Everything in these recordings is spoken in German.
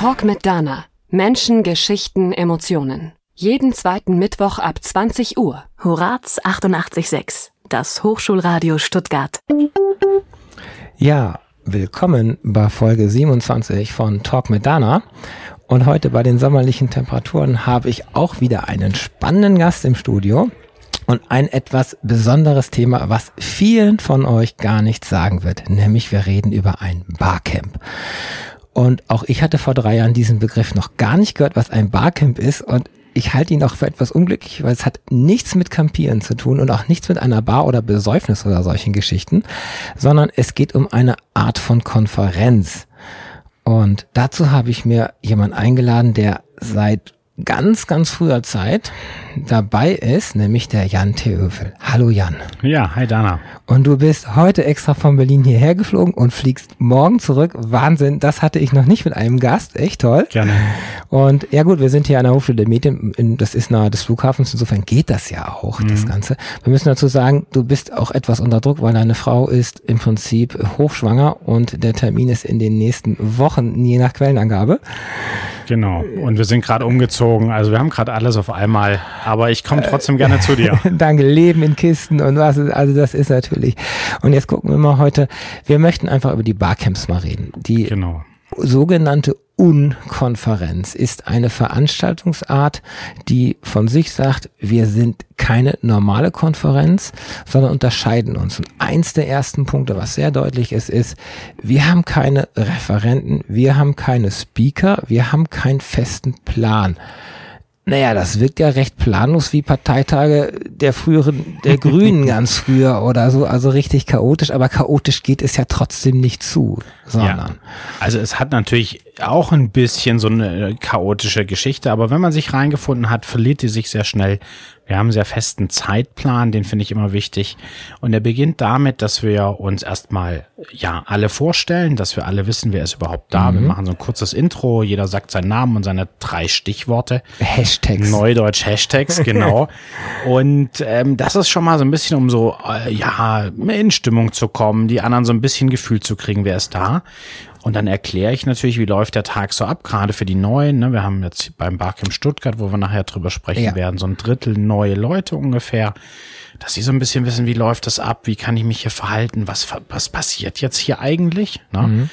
Talk mit Dana. Menschen, Geschichten, Emotionen. Jeden zweiten Mittwoch ab 20 Uhr. Horaz 88.6, das Hochschulradio Stuttgart. Ja, willkommen bei Folge 27 von Talk mit Dana. Und heute bei den sommerlichen Temperaturen habe ich auch wieder einen spannenden Gast im Studio und ein etwas besonderes Thema, was vielen von euch gar nichts sagen wird, nämlich wir reden über ein Barcamp. Und auch ich hatte vor drei Jahren diesen Begriff noch gar nicht gehört, was ein Barcamp ist und ich halte ihn auch für etwas unglücklich, weil es hat nichts mit Campieren zu tun und auch nichts mit einer Bar oder Besäufnis oder solchen Geschichten, sondern es geht um eine Art von Konferenz. Und dazu habe ich mir jemanden eingeladen, der seit ganz, ganz früher Zeit dabei ist, nämlich der Jan Theöfel. Hallo Jan. Ja, hi Dana. Und du bist heute extra von Berlin hierher geflogen und fliegst morgen zurück. Wahnsinn, das hatte ich noch nicht mit einem Gast. Echt toll. Gerne. Und ja gut, wir sind hier an der Hochschule der Medien, in, das ist nahe des Flughafens, insofern geht das ja auch, mhm. das Ganze. Wir müssen dazu sagen, du bist auch etwas unter Druck, weil deine Frau ist im Prinzip hochschwanger und der Termin ist in den nächsten Wochen, je nach Quellenangabe. Genau. Und wir sind gerade umgezogen. Also wir haben gerade alles auf einmal. Aber ich komme trotzdem gerne zu dir. Danke. Leben in Kisten und was. Also das ist natürlich. Und jetzt gucken wir mal heute. Wir möchten einfach über die Barcamps mal reden. Die genau sogenannte Unkonferenz ist eine Veranstaltungsart, die von sich sagt, wir sind keine normale Konferenz, sondern unterscheiden uns. Und eins der ersten Punkte, was sehr deutlich ist, ist, wir haben keine Referenten, wir haben keine Speaker, wir haben keinen festen Plan. Naja, das wirkt ja recht planlos wie Parteitage der früheren, der Grünen ganz früher oder so, also richtig chaotisch, aber chaotisch geht es ja trotzdem nicht zu, sondern. Ja. Also es hat natürlich auch ein bisschen so eine chaotische Geschichte, aber wenn man sich reingefunden hat, verliert die sich sehr schnell. Wir haben einen sehr festen Zeitplan, den finde ich immer wichtig. Und der beginnt damit, dass wir uns erstmal ja alle vorstellen, dass wir alle wissen, wer ist überhaupt da. Mhm. Wir machen so ein kurzes Intro, jeder sagt seinen Namen und seine drei Stichworte. Hashtags. Neudeutsch Hashtags, genau. und ähm, das ist schon mal so ein bisschen, um so äh, ja in Stimmung zu kommen, die anderen so ein bisschen Gefühl zu kriegen, wer ist da. Und dann erkläre ich natürlich, wie läuft der Tag so ab, gerade für die Neuen. Ne? Wir haben jetzt beim Barcamp Stuttgart, wo wir nachher drüber sprechen ja. werden, so ein Drittel neue Leute ungefähr, dass sie so ein bisschen wissen, wie läuft das ab, wie kann ich mich hier verhalten, was, was passiert jetzt hier eigentlich. Ne? Mhm.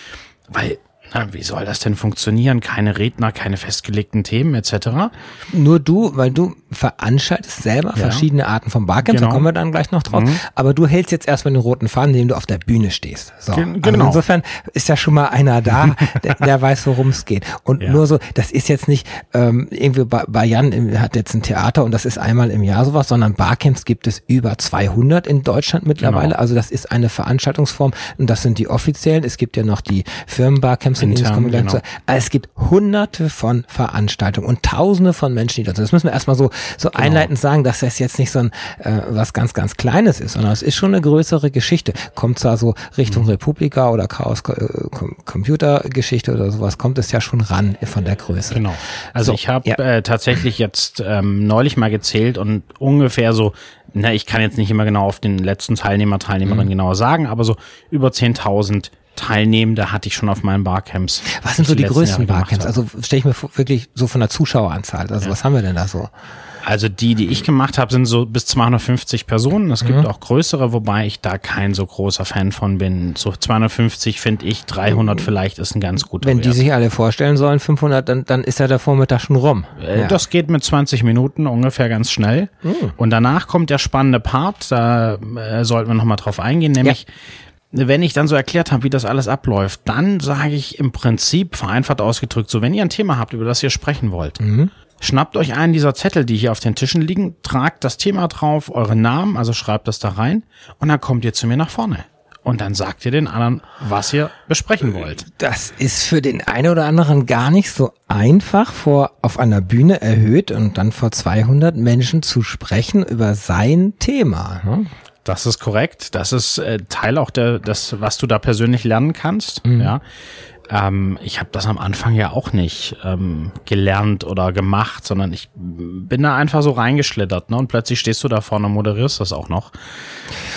Weil na, wie soll das denn funktionieren? Keine Redner, keine festgelegten Themen etc. Nur du, weil du veranstaltest selber ja. verschiedene Arten von Barcamps, genau. da kommen wir dann gleich noch drauf. Mhm. Aber du hältst jetzt erstmal den roten Faden, indem du auf der Bühne stehst. So. Gen genau. Also insofern ist ja schon mal einer da, der, der weiß, worum es geht. Und ja. nur so, das ist jetzt nicht ähm, irgendwie bei, bei Jan hat jetzt ein Theater und das ist einmal im Jahr sowas, sondern Barcamps gibt es über 200 in Deutschland mittlerweile. Genau. Also das ist eine Veranstaltungsform und das sind die offiziellen. Es gibt ja noch die Firmenbarcamps Teams und Intern, genau. also es gibt hunderte von Veranstaltungen und tausende von Menschen, die dort sind. Das müssen wir erstmal so, so genau. einleitend sagen, dass das jetzt nicht so ein äh, was ganz, ganz Kleines ist, sondern es ist schon eine größere Geschichte. Kommt zwar so Richtung mhm. Republika oder Chaos äh, Computergeschichte oder sowas, kommt es ja schon ran von der Größe. Genau. Also so, ich habe ja. äh, tatsächlich jetzt ähm, neulich mal gezählt und ungefähr so na, ich kann jetzt nicht immer genau auf den letzten Teilnehmer, Teilnehmerin mhm. genauer sagen, aber so über 10.000 Teilnehmende hatte ich schon auf meinen Barcamps. Was sind so die, größten Barcamps? Also stelle ich mir wirklich so von der Zuschaueranzahl. Also ja. was haben wir denn da so? Also die, die ich gemacht habe, sind so bis 250 Personen. Es gibt mhm. auch größere, wobei ich da kein so großer Fan von bin. So 250 finde ich, 300 vielleicht ist ein ganz guter Wenn Wert. die sich alle vorstellen sollen, 500, dann, dann ist ja der Vormittag schon rum. Äh, ja. Das geht mit 20 Minuten ungefähr ganz schnell. Mhm. Und danach kommt der spannende Part, da äh, sollten wir nochmal drauf eingehen, nämlich ja wenn ich dann so erklärt habe, wie das alles abläuft, dann sage ich im Prinzip, vereinfacht ausgedrückt, so, wenn ihr ein Thema habt, über das ihr sprechen wollt, mhm. Schnappt euch einen dieser Zettel, die hier auf den Tischen liegen, tragt das Thema drauf, euren Namen, also schreibt das da rein und dann kommt ihr zu mir nach vorne. Und dann sagt ihr den anderen, was ihr besprechen wollt. Das ist für den einen oder anderen gar nicht so einfach, vor auf einer Bühne erhöht und dann vor 200 Menschen zu sprechen über sein Thema. Das ist korrekt. Das ist äh, Teil auch der, das, was du da persönlich lernen kannst. Mhm. Ja. Ähm, ich habe das am Anfang ja auch nicht ähm, gelernt oder gemacht, sondern ich bin da einfach so reingeschlittert, ne? Und plötzlich stehst du da vorne und moderierst das auch noch.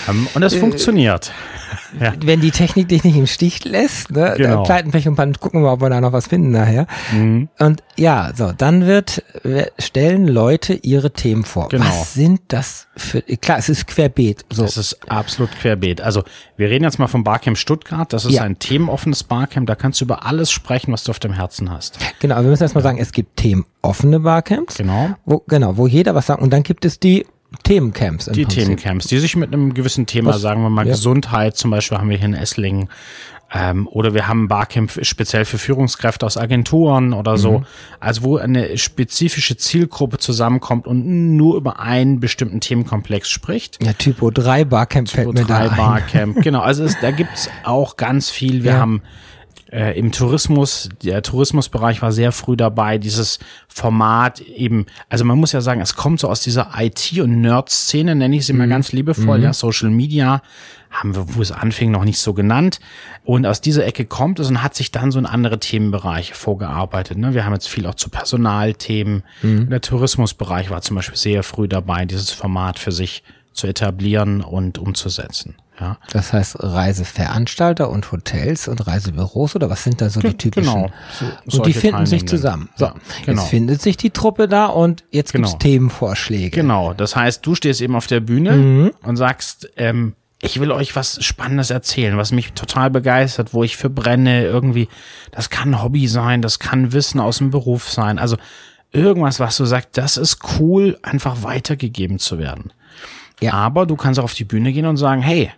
Ähm, und es äh, funktioniert. Ja. wenn die Technik dich nicht im Stich lässt, ne, genau. Pleitenpech und Pan, gucken wir mal, ob wir da noch was finden nachher. Mhm. Und ja, so, dann wird, stellen Leute ihre Themen vor. Genau. Was sind das für, klar, es ist querbeet. So. Es ist absolut querbeet. Also, wir reden jetzt mal vom Barcamp Stuttgart. Das ist ja. ein themenoffenes Barcamp. Da kannst du über alles sprechen, was du auf dem Herzen hast. Genau, wir müssen erstmal sagen, es gibt themenoffene Barcamps. Genau. Wo, genau, wo jeder was sagt. Und dann gibt es die Themencamps. Die Prinzip. Themencamps, die sich mit einem gewissen Thema, Was, sagen wir mal ja. Gesundheit, zum Beispiel haben wir hier in Esslingen, ähm, oder wir haben ein Barcamp speziell für Führungskräfte aus Agenturen oder so. Mhm. Also wo eine spezifische Zielgruppe zusammenkommt und nur über einen bestimmten Themenkomplex spricht. Ja, Typo 3 Barcamp Typo fällt mir 3 da Barcamp, genau. Also es, da gibt's auch ganz viel. Wir ja. haben äh, im Tourismus, der Tourismusbereich war sehr früh dabei, dieses Format eben, also man muss ja sagen, es kommt so aus dieser IT- und Nerd-Szene, nenne ich sie mhm. mal ganz liebevoll, mhm. ja, Social Media haben wir, wo es anfing, noch nicht so genannt. Und aus dieser Ecke kommt es und hat sich dann so in andere Themenbereiche vorgearbeitet. Ne? Wir haben jetzt viel auch zu Personalthemen. Mhm. Der Tourismusbereich war zum Beispiel sehr früh dabei, dieses Format für sich zu etablieren und umzusetzen. Ja. Das heißt Reiseveranstalter und Hotels und Reisebüros oder was sind da so die typischen? Genau. So, und die finden sich zusammen. So, ja, genau. jetzt findet sich die Truppe da und jetzt genau. gibt's Themenvorschläge. Genau. Das heißt, du stehst eben auf der Bühne mhm. und sagst, ähm, ich will euch was Spannendes erzählen, was mich total begeistert, wo ich für brenne, irgendwie, das kann Hobby sein, das kann Wissen aus dem Beruf sein, also irgendwas, was du sagst, das ist cool, einfach weitergegeben zu werden. Ja. Aber du kannst auch auf die Bühne gehen und sagen, hey,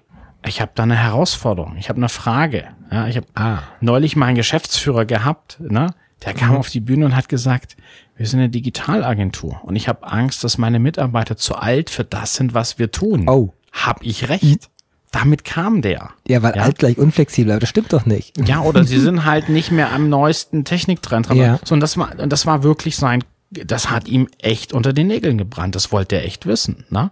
ich habe da eine Herausforderung, ich habe eine Frage. Ja, ich habe ah. neulich mal einen Geschäftsführer gehabt, ne? Der kam mhm. auf die Bühne und hat gesagt, wir sind eine Digitalagentur und ich habe Angst, dass meine Mitarbeiter zu alt für das sind, was wir tun. Oh. Hab ich recht? Damit kam der. Ja, weil ja. alt gleich unflexibel, aber das stimmt doch nicht. Ja, oder sie sind halt nicht mehr am neuesten Techniktrend dran. Ja. So, und das war, das war wirklich sein das hat ihm echt unter den Nägeln gebrannt. Das wollte er echt wissen. Ne?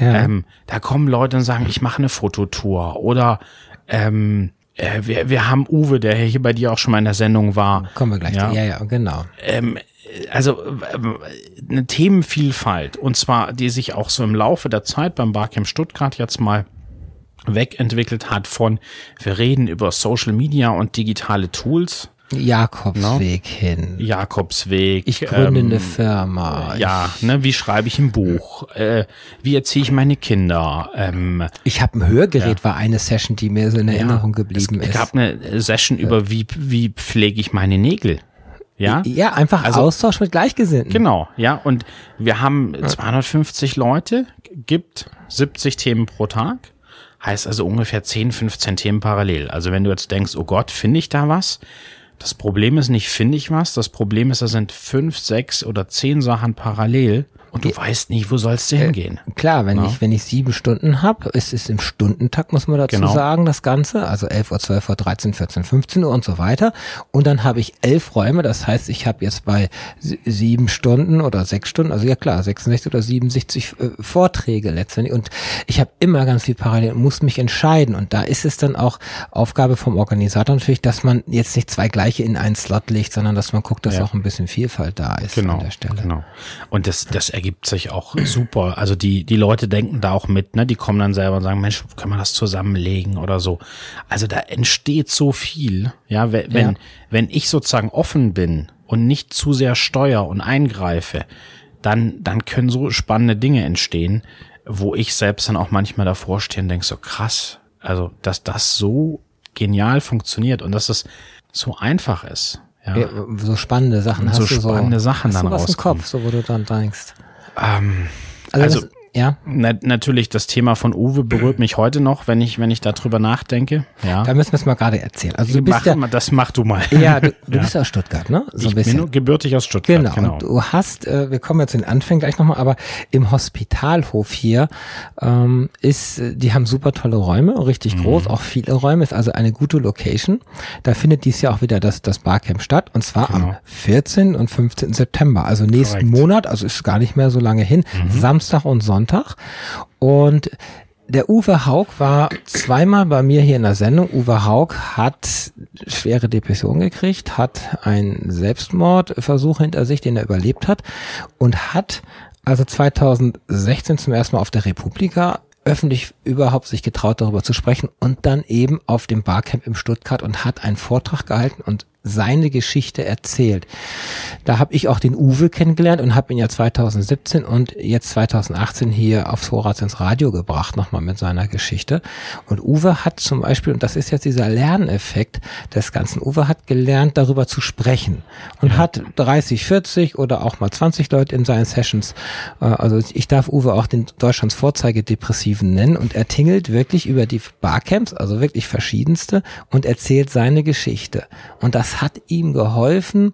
Ja. Ähm, da kommen Leute und sagen, ich mache eine Fototour oder ähm, äh, wir, wir haben Uwe, der hier bei dir auch schon mal in der Sendung war. Kommen wir gleich. Ja, ja, ja genau. Ähm, also eine Themenvielfalt und zwar, die sich auch so im Laufe der Zeit beim Barcamp Stuttgart jetzt mal wegentwickelt hat von, wir reden über Social Media und digitale Tools Jakobsweg no? hin. Jakobsweg. Ich gründe ähm, eine Firma. Ja, ne, wie schreibe ich ein Buch? Äh, wie erziehe ich meine Kinder? Ähm, ich habe ein Hörgerät, ja. war eine Session, die mir so in Erinnerung ja, geblieben es ist. Es gab eine Session über, wie, wie pflege ich meine Nägel? Ja, ja einfach also, Austausch mit Gleichgesinnten. Genau, ja. Und wir haben 250 Leute, gibt 70 Themen pro Tag. Heißt also ungefähr 10, 15 Themen parallel. Also wenn du jetzt denkst, oh Gott, finde ich da was? Das Problem ist nicht, finde ich was. Das Problem ist, da sind fünf, sechs oder zehn Sachen parallel und du ja. weißt nicht, wo sollst du äh, hingehen. Klar, wenn ja. ich wenn ich sieben Stunden habe, ist es im Stundentakt, muss man dazu genau. sagen, das Ganze. Also 11 Uhr, 12 Uhr, 13, 14, 15 Uhr und so weiter. Und dann habe ich elf Räume. Das heißt, ich habe jetzt bei sieben Stunden oder sechs Stunden, also ja klar, 66 oder 67 äh, Vorträge letztendlich. Und ich habe immer ganz viel parallel und muss mich entscheiden. Und da ist es dann auch Aufgabe vom Organisator natürlich, dass man jetzt nicht zwei gleiche in einen Slot legt, sondern dass man guckt, dass ja. auch ein bisschen Vielfalt da ist genau, an der Stelle. Genau. Und das, das ergibt sich auch super. Also die, die Leute denken da auch mit, ne? Die kommen dann selber und sagen, Mensch, können wir das zusammenlegen oder so. Also da entsteht so viel. Ja, wenn, ja. wenn ich sozusagen offen bin und nicht zu sehr steuer und eingreife, dann, dann können so spannende Dinge entstehen, wo ich selbst dann auch manchmal davor stehe und denke so krass, also dass das so genial funktioniert und dass es so einfach ist. Ja. so spannende Sachen und hast so du spannende so, Sachen hast dann du was rauskommen. im Kopf, so wo du dann denkst. Ähm, also, also ja. Na, natürlich, das Thema von Uwe berührt mich heute noch, wenn ich, wenn ich darüber nachdenke. Ja. Da müssen wir es mal gerade erzählen. Also du bist mach, ja, das mach du mal. Ja, du, du ja. bist aus Stuttgart, ne? So ich bin gebürtig aus Stuttgart. Genau. genau. Und du hast, äh, wir kommen jetzt in den Anfängen gleich nochmal, aber im Hospitalhof hier ähm, ist, die haben super tolle Räume, richtig mhm. groß, auch viele Räume, ist also eine gute Location. Da findet dies Jahr auch wieder das, das Barcamp statt und zwar genau. am 14. und 15. September, also nächsten Correct. Monat, also ist gar nicht mehr so lange hin, mhm. Samstag und Sonntag. Und der Uwe Haug war zweimal bei mir hier in der Sendung. Uwe Haug hat schwere Depression gekriegt, hat einen Selbstmordversuch hinter sich, den er überlebt hat und hat also 2016 zum ersten Mal auf der Republika öffentlich überhaupt sich getraut, darüber zu sprechen und dann eben auf dem Barcamp im Stuttgart und hat einen Vortrag gehalten und seine Geschichte erzählt. Da habe ich auch den Uwe kennengelernt und habe ihn ja 2017 und jetzt 2018 hier aufs Vorrats ins Radio gebracht, nochmal mit seiner Geschichte. Und Uwe hat zum Beispiel, und das ist jetzt dieser Lerneffekt des Ganzen, Uwe hat gelernt, darüber zu sprechen und ja. hat 30, 40 oder auch mal 20 Leute in seinen Sessions. Äh, also ich darf Uwe auch den Deutschlands Vorzeigedepressiven nennen und er tingelt wirklich über die Barcamps, also wirklich verschiedenste und erzählt seine Geschichte. Und das hat ihm geholfen,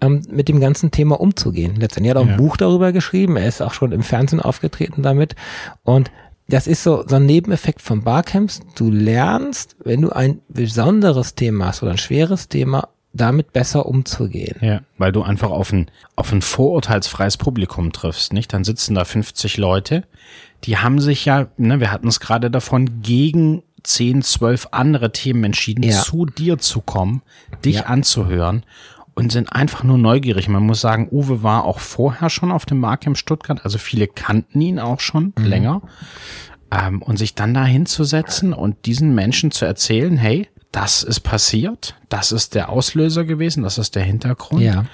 ähm, mit dem ganzen Thema umzugehen. Letztendlich hat er auch ja. ein Buch darüber geschrieben, er ist auch schon im Fernsehen aufgetreten damit und das ist so, so ein Nebeneffekt von Barcamps. Du lernst, wenn du ein besonderes Thema hast oder ein schweres Thema, damit besser umzugehen. Ja, weil du einfach auf ein, auf ein vorurteilsfreies Publikum triffst, nicht? Dann sitzen da 50 Leute, die haben sich ja, ne, wir hatten es gerade davon, gegen zehn, zwölf andere Themen entschieden, ja. zu dir zu kommen, dich ja. anzuhören und sind einfach nur neugierig. Man muss sagen, Uwe war auch vorher schon auf dem Markt im Stuttgart, also viele kannten ihn auch schon mhm. länger. Ähm, und sich dann da hinzusetzen und diesen Menschen zu erzählen, hey, das ist passiert, das ist der Auslöser gewesen, das ist der Hintergrund. Ja.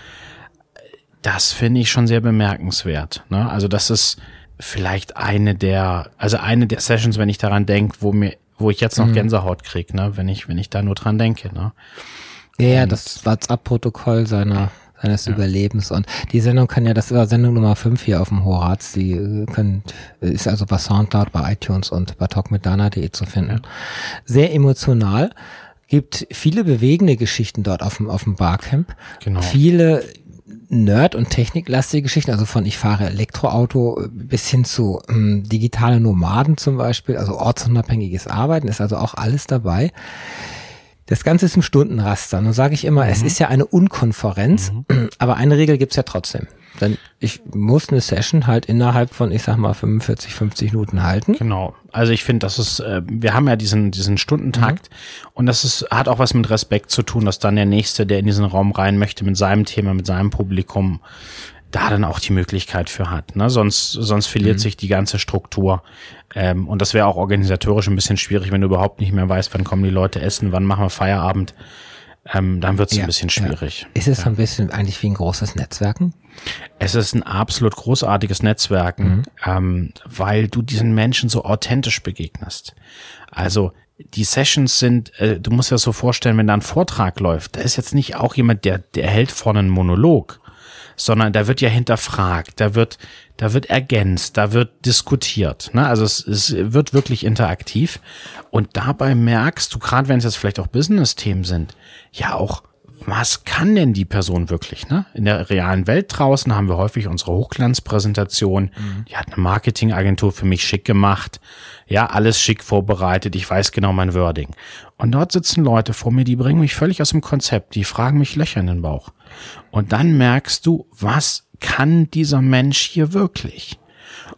Das finde ich schon sehr bemerkenswert. Ne? Also das ist vielleicht eine der, also eine der Sessions, wenn ich daran denke, wo mir wo ich jetzt noch mhm. Gänsehaut krieg, ne, wenn ich, wenn ich da nur dran denke, ne. Ja, ja, das WhatsApp-Protokoll seiner seines ja. Überlebens. Und die Sendung kann ja, das war Sendung Nummer 5 hier auf dem Horaz, die äh, könnt, ist also bei Soundcloud, bei iTunes und bei talkmitdana.de zu finden. Ja. Sehr emotional. Gibt viele bewegende Geschichten dort auf dem, auf dem Barcamp. Genau. Viele Nerd- und techniklastige Geschichten, also von ich fahre Elektroauto bis hin zu ähm, digitale Nomaden zum Beispiel, also ortsunabhängiges Arbeiten, ist also auch alles dabei. Das Ganze ist im Stundenraster. Nun sage ich immer, mhm. es ist ja eine Unkonferenz, mhm. aber eine Regel gibt's ja trotzdem. Denn ich muss eine Session halt innerhalb von, ich sag mal, 45, 50 Minuten halten. Genau. Also ich finde, das ist, äh, wir haben ja diesen, diesen Stundentakt mhm. und das ist, hat auch was mit Respekt zu tun, dass dann der Nächste, der in diesen Raum rein möchte, mit seinem Thema, mit seinem Publikum, da dann auch die Möglichkeit für hat. Ne? Sonst, sonst verliert mhm. sich die ganze Struktur. Ähm, und das wäre auch organisatorisch ein bisschen schwierig, wenn du überhaupt nicht mehr weißt, wann kommen die Leute essen, wann machen wir Feierabend. Ähm, dann wird es ja, ein bisschen schwierig. Ja. Ist es ja. so ein bisschen eigentlich wie ein großes Netzwerken? Es ist ein absolut großartiges Netzwerken, mhm. ähm, weil du diesen Menschen so authentisch begegnest. Also die Sessions sind, äh, du musst dir das so vorstellen, wenn da ein Vortrag läuft, da ist jetzt nicht auch jemand, der, der hält vorne einen Monolog, sondern da wird ja hinterfragt, da wird, da wird ergänzt, da wird diskutiert. Ne? Also es, es wird wirklich interaktiv. Und dabei merkst du, gerade wenn es jetzt vielleicht auch Business-Themen sind, ja auch, was kann denn die Person wirklich? Ne? In der realen Welt draußen haben wir häufig unsere Hochglanzpräsentation. Mhm. Die hat eine Marketingagentur für mich schick gemacht. Ja, alles schick vorbereitet. Ich weiß genau mein Wording. Und dort sitzen Leute vor mir, die bringen mich völlig aus dem Konzept. Die fragen mich Löcher in den Bauch. Und dann merkst du, was kann dieser Mensch hier wirklich?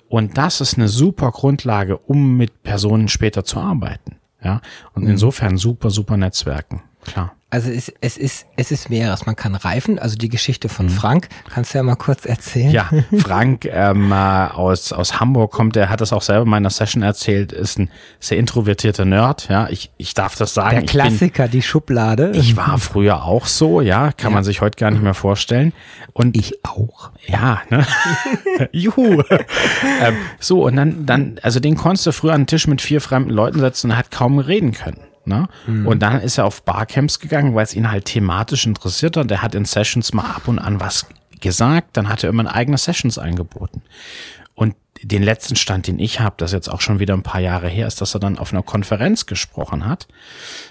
Und das ist eine super Grundlage, um mit Personen später zu arbeiten. Ja, und mhm. insofern super, super Netzwerken. Klar. Also es, es ist es ist mehreres. Man kann reifen. Also die Geschichte von mhm. Frank kannst du ja mal kurz erzählen. Ja, Frank ähm, aus aus Hamburg kommt. Der hat das auch selber in meiner Session erzählt. Ist ein sehr introvertierter Nerd. Ja, ich ich darf das sagen. Der Klassiker, bin, die Schublade. Ich war früher auch so. Ja, kann ja. man sich heute gar nicht mehr vorstellen. Und ich auch. Ja, ne? Juhu. ähm, so und dann dann also den konntest du früher an den Tisch mit vier fremden Leuten setzen und hat kaum reden können. Ne? Mhm. Und dann ist er auf Barcamps gegangen, weil es ihn halt thematisch interessiert hat. Der hat in Sessions mal ab und an was gesagt, dann hat er immer eigene Sessions angeboten. Und den letzten Stand, den ich habe, das jetzt auch schon wieder ein paar Jahre her ist, dass er dann auf einer Konferenz gesprochen hat.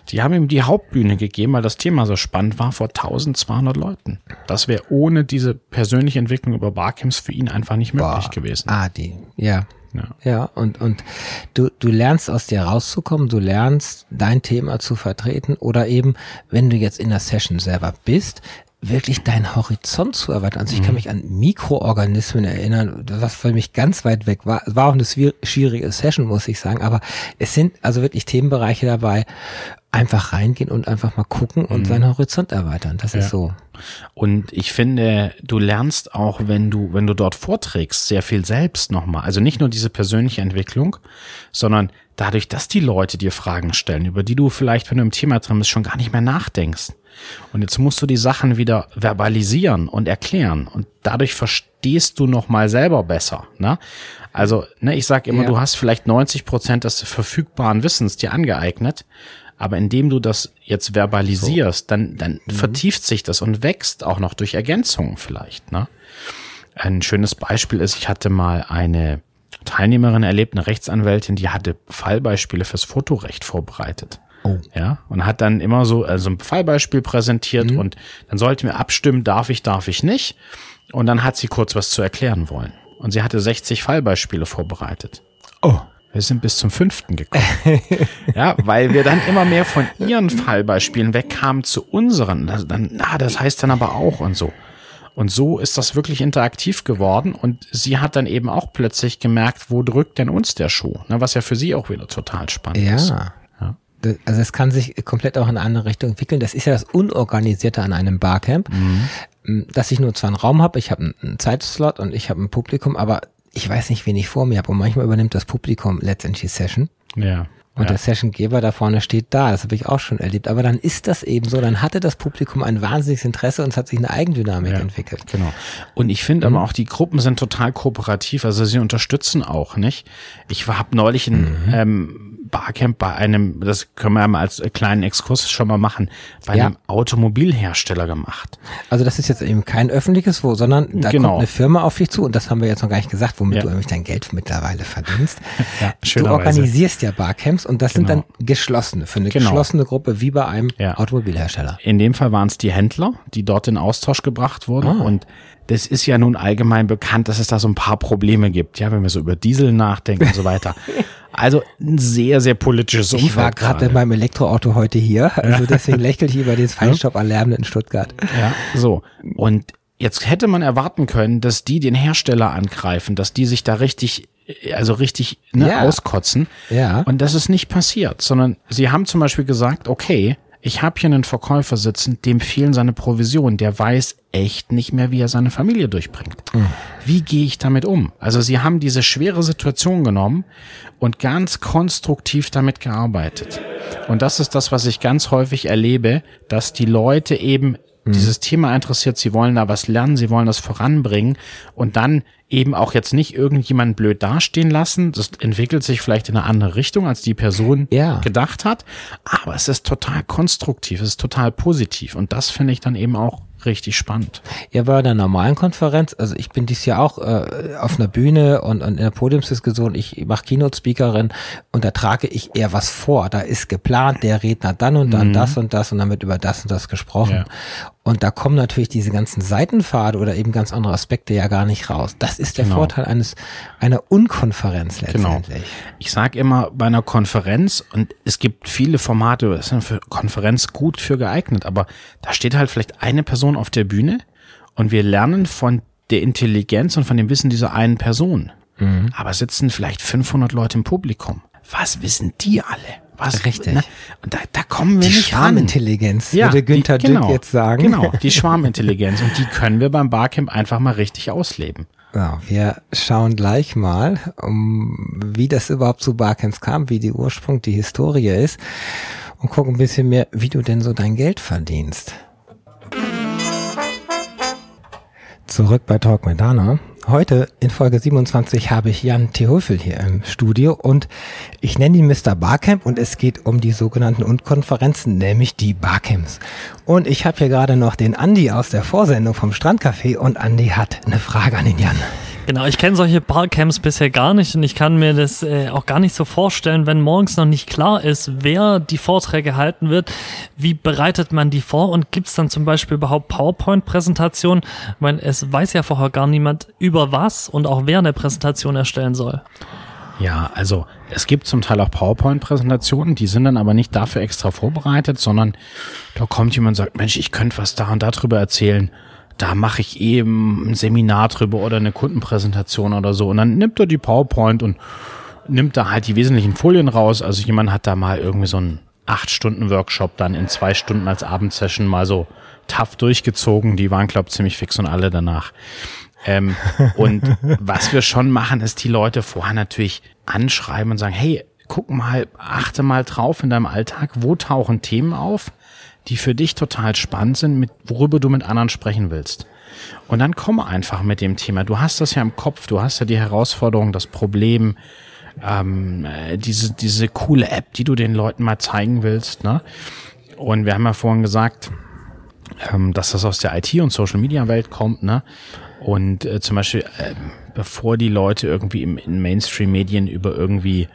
Die haben ihm die Hauptbühne gegeben, weil das Thema so spannend war, vor 1200 Leuten. Das wäre ohne diese persönliche Entwicklung über Barcamps für ihn einfach nicht möglich Boah. gewesen. Ah, die, ja. Ja, ja und, und du, du lernst aus dir rauszukommen, du lernst dein Thema zu vertreten oder eben, wenn du jetzt in der Session selber bist, wirklich deinen Horizont zu erweitern. Also ich kann mhm. mich an Mikroorganismen erinnern, was für mich ganz weit weg war. Es war auch eine schwierige Session, muss ich sagen, aber es sind also wirklich Themenbereiche dabei, einfach reingehen und einfach mal gucken und mhm. seinen Horizont erweitern. Das ja. ist so. Und ich finde, du lernst auch, wenn du, wenn du dort vorträgst, sehr viel selbst nochmal. Also nicht nur diese persönliche Entwicklung, sondern dadurch, dass die Leute dir Fragen stellen, über die du vielleicht, wenn du im Thema drin bist, schon gar nicht mehr nachdenkst. Und jetzt musst du die Sachen wieder verbalisieren und erklären. Und dadurch verstehst du nochmal selber besser. Ne? Also, ne, ich sage immer, ja. du hast vielleicht 90 Prozent des verfügbaren Wissens dir angeeignet. Aber indem du das jetzt verbalisierst, dann, dann mhm. vertieft sich das und wächst auch noch durch Ergänzungen vielleicht. Ne? Ein schönes Beispiel ist, ich hatte mal eine Teilnehmerin erlebt, eine Rechtsanwältin, die hatte Fallbeispiele fürs Fotorecht vorbereitet. Oh. Ja, und hat dann immer so also ein Fallbeispiel präsentiert mhm. und dann sollten wir abstimmen, darf ich, darf ich nicht. Und dann hat sie kurz was zu erklären wollen. Und sie hatte 60 Fallbeispiele vorbereitet. Oh. Wir sind bis zum fünften gekommen. ja, weil wir dann immer mehr von ihren Fallbeispielen wegkamen zu unseren. Das, dann, na, das heißt dann aber auch und so. Und so ist das wirklich interaktiv geworden. Und sie hat dann eben auch plötzlich gemerkt, wo drückt denn uns der Schuh? Ne, was ja für sie auch wieder total spannend ja. ist. Ja. Also es kann sich komplett auch in eine andere Richtung entwickeln. Das ist ja das Unorganisierte an einem Barcamp, mhm. dass ich nur zwar einen Raum habe, ich habe einen Zeitslot und ich habe ein Publikum, aber ich weiß nicht, wen ich vor mir habe. Und manchmal übernimmt das Publikum letztendlich Session. Ja. Und ja. der Sessiongeber da vorne steht da. Das habe ich auch schon erlebt. Aber dann ist das eben so. Dann hatte das Publikum ein wahnsinniges Interesse und es hat sich eine Eigendynamik ja, entwickelt. Genau. Und ich finde mhm. aber auch, die Gruppen sind total kooperativ. Also sie unterstützen auch, nicht? Ich habe neulich ein, mhm. ähm, Barcamp bei einem, das können wir ja mal als kleinen Exkurs schon mal machen, bei ja. einem Automobilhersteller gemacht. Also das ist jetzt eben kein öffentliches, wo, sondern da genau. kommt eine Firma auf dich zu und das haben wir jetzt noch gar nicht gesagt, womit ja. du nämlich dein Geld mittlerweile verdienst. ja, du organisierst ja Barcamps und das genau. sind dann geschlossene, für eine genau. geschlossene Gruppe wie bei einem. Automobilhersteller. In dem Fall waren es die Händler, die dort in Austausch gebracht wurden ah. und das ist ja nun allgemein bekannt, dass es da so ein paar Probleme gibt, ja, wenn wir so über Diesel nachdenken und so weiter. Also ein sehr, sehr politisches Umfeld. Ich war gerade in meinem Elektroauto heute hier, also deswegen lächelt ich über den Feinstaubalarm in Stuttgart. Ja, so. Und jetzt hätte man erwarten können, dass die den Hersteller angreifen, dass die sich da richtig also richtig ne, ja. auskotzen. Ja. Und das ist nicht passiert, sondern sie haben zum Beispiel gesagt, okay, ich habe hier einen Verkäufer sitzen, dem fehlen seine Provisionen. Der weiß echt nicht mehr, wie er seine Familie durchbringt. Mhm. Wie gehe ich damit um? Also sie haben diese schwere Situation genommen und ganz konstruktiv damit gearbeitet. Und das ist das, was ich ganz häufig erlebe, dass die Leute eben mhm. dieses Thema interessiert, sie wollen da was lernen, sie wollen das voranbringen und dann eben auch jetzt nicht irgendjemand blöd dastehen lassen. Das entwickelt sich vielleicht in eine andere Richtung, als die Person ja. gedacht hat. Aber es ist total konstruktiv, es ist total positiv. Und das finde ich dann eben auch richtig spannend. Ja, bei der normalen Konferenz, also ich bin dies Jahr auch äh, auf einer Bühne und, und in der Podiumsdiskussion, ich mache Keynote-Speakerin und da trage ich eher was vor. Da ist geplant, der Redner dann und dann mhm. das und das und dann wird über das und das gesprochen. Ja. Und da kommen natürlich diese ganzen Seitenpfade oder eben ganz andere Aspekte ja gar nicht raus. Das ist der genau. Vorteil eines einer Unkonferenz genau. letztendlich. Genau. Ich sage immer bei einer Konferenz und es gibt viele Formate, das sind für Konferenz gut für geeignet, aber da steht halt vielleicht eine Person auf der Bühne und wir lernen von der Intelligenz und von dem Wissen dieser einen Person. Mhm. Aber sitzen vielleicht 500 Leute im Publikum. Was wissen die alle? Was? Richtig. Na, da, da kommen wir die nicht Schwarmintelligenz, ran. würde Günther die, genau, Dück jetzt sagen. Genau, die Schwarmintelligenz. Und die können wir beim Barcamp einfach mal richtig ausleben. Ja, wir schauen gleich mal, um, wie das überhaupt zu Barcamps kam, wie die Ursprung, die Historie ist und gucken ein bisschen mehr, wie du denn so dein Geld verdienst. Zurück bei Talk mit Dana. Heute in Folge 27 habe ich Jan Theofel hier im Studio und ich nenne ihn Mr. Barcamp und es geht um die sogenannten Unkonferenzen, nämlich die Barcamps. Und ich habe hier gerade noch den Andi aus der Vorsendung vom Strandcafé und Andi hat eine Frage an den Jan. Genau, ich kenne solche Barcamps bisher gar nicht und ich kann mir das äh, auch gar nicht so vorstellen, wenn morgens noch nicht klar ist, wer die Vorträge halten wird. Wie bereitet man die vor und gibt es dann zum Beispiel überhaupt PowerPoint-Präsentationen? Ich meine, es weiß ja vorher gar niemand über was und auch wer eine Präsentation erstellen soll. Ja, also es gibt zum Teil auch PowerPoint-Präsentationen, die sind dann aber nicht dafür extra vorbereitet, sondern da kommt jemand und sagt, Mensch, ich könnte was da und darüber erzählen da mache ich eben ein Seminar drüber oder eine Kundenpräsentation oder so. Und dann nimmt er die PowerPoint und nimmt da halt die wesentlichen Folien raus. Also jemand hat da mal irgendwie so ein acht Stunden Workshop dann in zwei Stunden als Abendsession mal so tough durchgezogen. Die waren, glaube ich, ziemlich fix und alle danach. Ähm, und was wir schon machen, ist die Leute vorher natürlich anschreiben und sagen, hey, guck mal, achte mal drauf in deinem Alltag, wo tauchen Themen auf, die für dich total spannend sind, mit, worüber du mit anderen sprechen willst. Und dann komm einfach mit dem Thema. Du hast das ja im Kopf, du hast ja die Herausforderung, das Problem, ähm, äh, diese, diese coole App, die du den Leuten mal zeigen willst. Ne? Und wir haben ja vorhin gesagt, ähm, dass das aus der IT- und Social-Media-Welt kommt. Ne? Und äh, zum Beispiel, äh, bevor die Leute irgendwie im, in Mainstream-Medien über irgendwie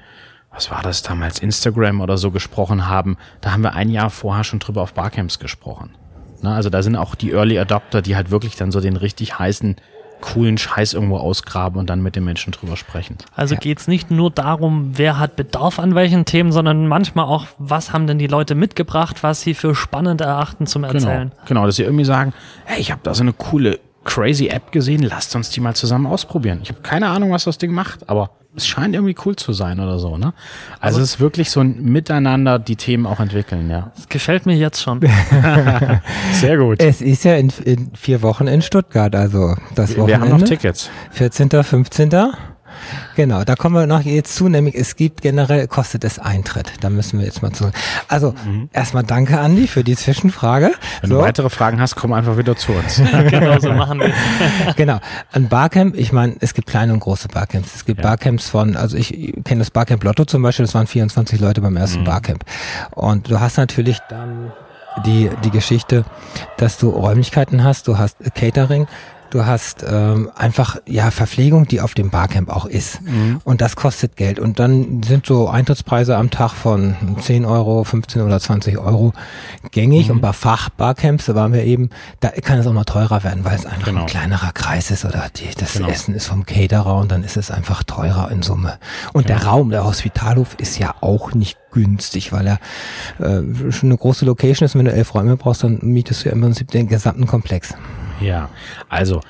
was war das damals, Instagram oder so gesprochen haben, da haben wir ein Jahr vorher schon drüber auf Barcamps gesprochen. Na, also da sind auch die Early Adopter, die halt wirklich dann so den richtig heißen coolen Scheiß irgendwo ausgraben und dann mit den Menschen drüber sprechen. Also ja. geht's nicht nur darum, wer hat Bedarf an welchen Themen, sondern manchmal auch, was haben denn die Leute mitgebracht, was sie für spannend erachten zum genau. Erzählen. Genau, genau dass sie irgendwie sagen, hey, ich habe da so eine coole crazy App gesehen, lasst uns die mal zusammen ausprobieren. Ich habe keine Ahnung, was das Ding macht, aber es scheint irgendwie cool zu sein oder so, ne? Also aber es ist wirklich so ein Miteinander die Themen auch entwickeln, ja. Das gefällt mir jetzt schon. Sehr gut. Es ist ja in, in, vier Wochen in Stuttgart, also das Wochenende. Wir haben noch Tickets. 14., 15. Genau, da kommen wir noch jetzt zu, nämlich es gibt generell, kostet es Eintritt. Da müssen wir jetzt mal zu. Also mhm. erstmal danke, Andi, für die Zwischenfrage. Wenn so. du weitere Fragen hast, komm einfach wieder zu uns. genau, so machen wir es. genau. Ein Barcamp, ich meine, es gibt kleine und große Barcamps. Es gibt ja. Barcamps von, also ich kenne das Barcamp Lotto zum Beispiel, das waren 24 Leute beim ersten mhm. Barcamp. Und du hast natürlich dann die, die Geschichte, dass du Räumlichkeiten hast, du hast Catering, Du hast ähm, einfach ja Verpflegung, die auf dem Barcamp auch ist. Mhm. Und das kostet Geld. Und dann sind so Eintrittspreise am Tag von 10 Euro, 15 oder 20 Euro gängig. Mhm. Und bei Fachbarcamps, da waren wir eben, da kann es auch mal teurer werden, weil es einfach genau. ein kleinerer Kreis ist oder die, das genau. Essen ist vom Caterer und dann ist es einfach teurer in Summe. Und genau. der Raum, der Hospitalhof ist ja auch nicht günstig, weil er äh, schon eine große Location ist. Und wenn du elf Räume brauchst, dann mietest du ja im Prinzip den gesamten Komplex. Ja, also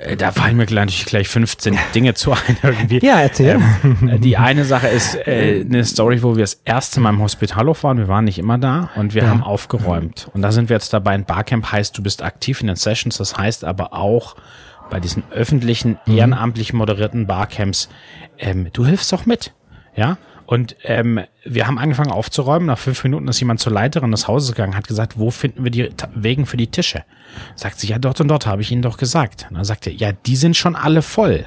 äh, da fallen mir gleich, gleich 15 Dinge zu ein irgendwie. Ja, erzähl. Ähm, äh, die eine Sache ist äh, eine Story, wo wir das erste Mal im Hospitalhof waren. Wir waren nicht immer da und wir ja. haben aufgeräumt. Und da sind wir jetzt dabei. Ein Barcamp heißt, du bist aktiv in den Sessions. Das heißt aber auch bei diesen öffentlichen, mhm. ehrenamtlich moderierten Barcamps, ähm, du hilfst doch mit. Ja, und ähm, wir haben angefangen aufzuräumen. Nach fünf Minuten ist jemand zur Leiterin des Hauses gegangen, hat gesagt, wo finden wir die Wegen für die Tische? Sagt sie, ja, dort und dort habe ich Ihnen doch gesagt. Und dann sagt er, ja, die sind schon alle voll.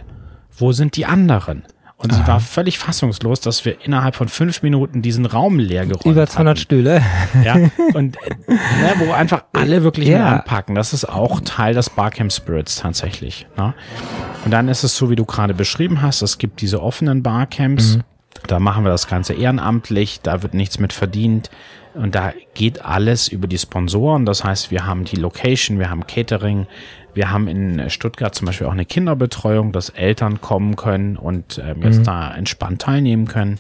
Wo sind die anderen? Und Aha. sie war völlig fassungslos, dass wir innerhalb von fünf Minuten diesen Raum leer geräumt Über 200 hatten. Stühle. Ja, und äh, ne, wo einfach alle wirklich ja. anpacken. Das ist auch Teil des Barcamp Spirits tatsächlich. Ne? Und dann ist es so, wie du gerade beschrieben hast, es gibt diese offenen Barcamps. Mhm da machen wir das Ganze ehrenamtlich, da wird nichts mit verdient. Und da geht alles über die Sponsoren. Das heißt, wir haben die Location, wir haben Catering, wir haben in Stuttgart zum Beispiel auch eine Kinderbetreuung, dass Eltern kommen können und ähm, jetzt mhm. da entspannt teilnehmen können.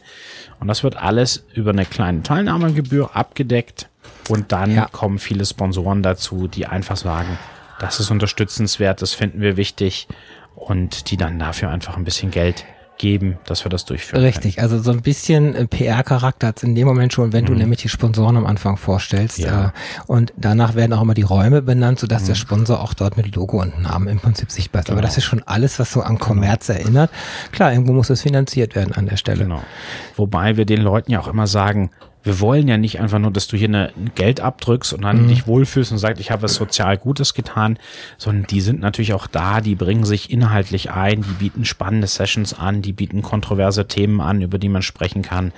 Und das wird alles über eine kleine Teilnahmegebühr abgedeckt. Und dann ja. kommen viele Sponsoren dazu, die einfach sagen, das ist unterstützenswert, das finden wir wichtig und die dann dafür einfach ein bisschen Geld geben, dass wir das durchführen. Richtig, können. also so ein bisschen äh, PR-Charakter hat es in dem Moment schon, wenn mhm. du nämlich die Sponsoren am Anfang vorstellst. Ja. Äh, und danach werden auch immer die Räume benannt, sodass mhm. der Sponsor auch dort mit Logo und Namen im Prinzip sichtbar ist. Genau. Aber das ist schon alles, was so an genau. Kommerz genau. erinnert. Klar, irgendwo muss es finanziert werden an der Stelle. Genau. Wobei wir den Leuten ja auch immer sagen, wir wollen ja nicht einfach nur, dass du hier eine, ein Geld abdrückst und dann mhm. dich wohlfühlst und sagst, ich habe was sozial Gutes getan, sondern die sind natürlich auch da, die bringen sich inhaltlich ein, die bieten spannende Sessions an, die bieten kontroverse Themen an, über die man sprechen kann.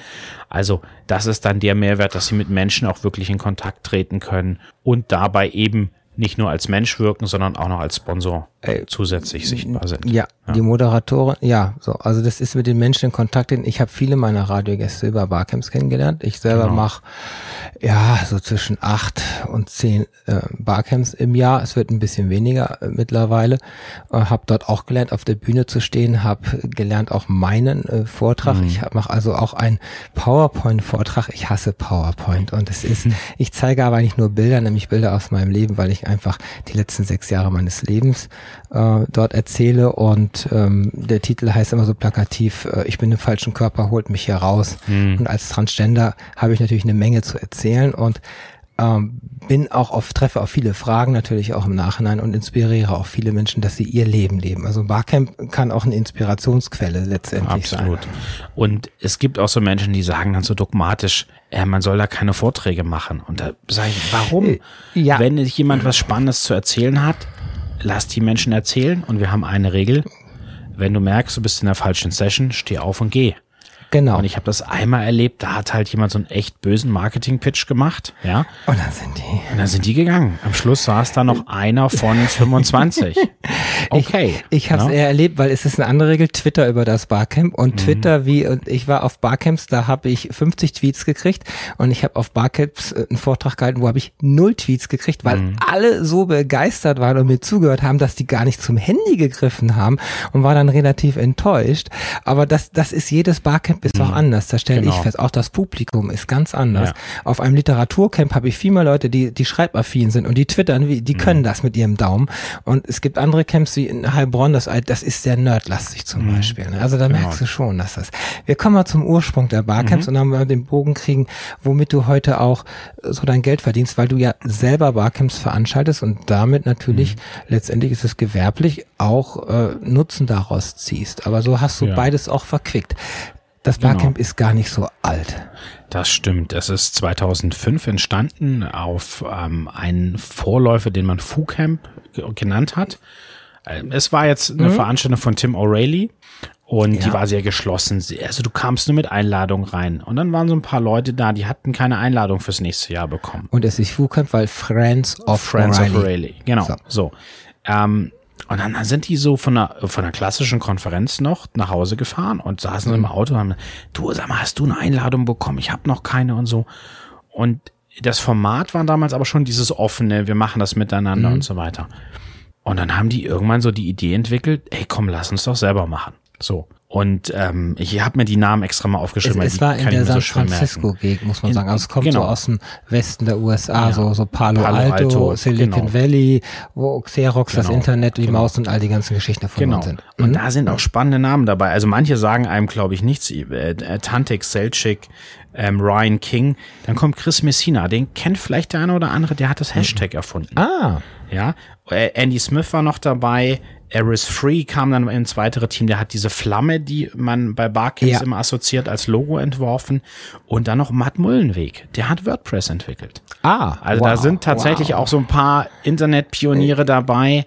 Also das ist dann der Mehrwert, dass sie mit Menschen auch wirklich in Kontakt treten können und dabei eben nicht nur als Mensch wirken, sondern auch noch als Sponsor Ey, zusätzlich sichtbar sind. Ja, ja, die Moderatoren, ja, so, also das ist mit den Menschen in Kontakt. Ich habe viele meiner Radiogäste über Barcamps kennengelernt. Ich selber genau. mache ja so zwischen acht und zehn äh, Barcamps im Jahr. Es wird ein bisschen weniger äh, mittlerweile. Äh, habe dort auch gelernt, auf der Bühne zu stehen, habe gelernt auch meinen äh, Vortrag. Mhm. Ich mache also auch einen PowerPoint-Vortrag. Ich hasse PowerPoint und es ist, mhm. ich zeige aber nicht nur Bilder, nämlich Bilder aus meinem Leben, weil ich einfach die letzten sechs Jahre meines Lebens äh, dort erzähle und ähm, der Titel heißt immer so plakativ, äh, ich bin im falschen Körper, holt mich hier raus. Mhm. Und als Transgender habe ich natürlich eine Menge zu erzählen und ähm, bin auch auf, treffe auf viele Fragen natürlich auch im Nachhinein und inspiriere auch viele Menschen, dass sie ihr Leben leben. Also Barcamp kann auch eine Inspirationsquelle letztendlich Absolut. sein. Und es gibt auch so Menschen, die sagen dann so dogmatisch, äh, man soll da keine Vorträge machen. Und da sage ich, warum? Äh, ja. Wenn jemand was Spannendes zu erzählen hat, lass die Menschen erzählen und wir haben eine Regel. Wenn du merkst, du bist in der falschen Session, steh auf und geh. Genau. Und ich habe das einmal erlebt, da hat halt jemand so einen echt bösen Marketing-Pitch gemacht, ja. Und dann sind die. Und dann sind die gegangen. Am Schluss saß da noch einer von 25. Okay. Ich, ich habe es ja. eher erlebt, weil es ist eine andere Regel, Twitter über das Barcamp und mhm. Twitter wie, und ich war auf Barcamps, da habe ich 50 Tweets gekriegt und ich habe auf Barcamps äh, einen Vortrag gehalten, wo habe ich null Tweets gekriegt, weil mhm. alle so begeistert waren und mir zugehört haben, dass die gar nicht zum Handy gegriffen haben und war dann relativ enttäuscht. Aber das, das ist jedes Barcamp ist auch mhm. anders. Da stelle genau. ich fest, auch das Publikum ist ganz anders. Ja. Auf einem Literaturcamp habe ich viel mehr Leute, die, die schreibaffin sind und die twittern, wie, die mhm. können das mit ihrem Daumen. Und es gibt andere Camps wie in Heilbronn, das, das ist sehr nerdlastig zum mhm. Beispiel. Ne? Also da genau. merkst du schon, dass das. Wir kommen mal zum Ursprung der Barcamps mhm. und dann wir den Bogen kriegen, womit du heute auch so dein Geld verdienst, weil du ja selber Barcamps veranstaltest und damit natürlich mhm. letztendlich ist es gewerblich auch äh, Nutzen daraus ziehst. Aber so hast du ja. beides auch verquickt. Das genau. Barcamp genau. ist gar nicht so alt. Das stimmt. Es ist 2005 entstanden auf ähm, einen Vorläufer, den man FooCamp genannt hat. Ähm, es war jetzt eine mhm. Veranstaltung von Tim O'Reilly und ja. die war sehr geschlossen. Also du kamst nur mit Einladung rein. Und dann waren so ein paar Leute da, die hatten keine Einladung fürs nächste Jahr bekommen. Und es ist FooCamp, weil Friends of Friends O'Reilly. of O'Reilly. Genau. So. so. Ähm, und dann sind die so von einer, von einer klassischen Konferenz noch nach Hause gefahren und saßen mhm. im Auto und haben, du, sag mal, hast du eine Einladung bekommen? Ich habe noch keine und so. Und das Format war damals aber schon dieses offene, wir machen das miteinander mhm. und so weiter. Und dann haben die irgendwann so die Idee entwickelt, ey, komm, lass uns doch selber machen. So. Und ähm, ich habe mir die Namen extra mal aufgeschrieben. Es, es war in der San so Francisco-Gegend, muss man in, sagen. Also es kommt genau. so aus dem Westen der USA, ja. so, so Palo, Palo Alto, Alto, Silicon genau. Valley, wo Xerox, genau. das Internet, die genau. Maus und all die ganzen Geschichten davon genau. sind. Mhm. Und da sind auch spannende Namen dabei. Also manche sagen einem, glaube ich, nichts. Äh, Tantik, Selchik, ähm, Ryan King. Dann kommt Chris Messina, den kennt vielleicht der eine oder andere, der hat das Hashtag mhm. erfunden. Ah. Ja. Äh, Andy Smith war noch dabei. Eris Free kam dann ins weitere Team, der hat diese Flamme, die man bei Barcamps ja. immer assoziiert, als Logo entworfen. Und dann noch Matt Mullenweg, der hat WordPress entwickelt. Ah. Also wow, da sind tatsächlich wow. auch so ein paar Internetpioniere dabei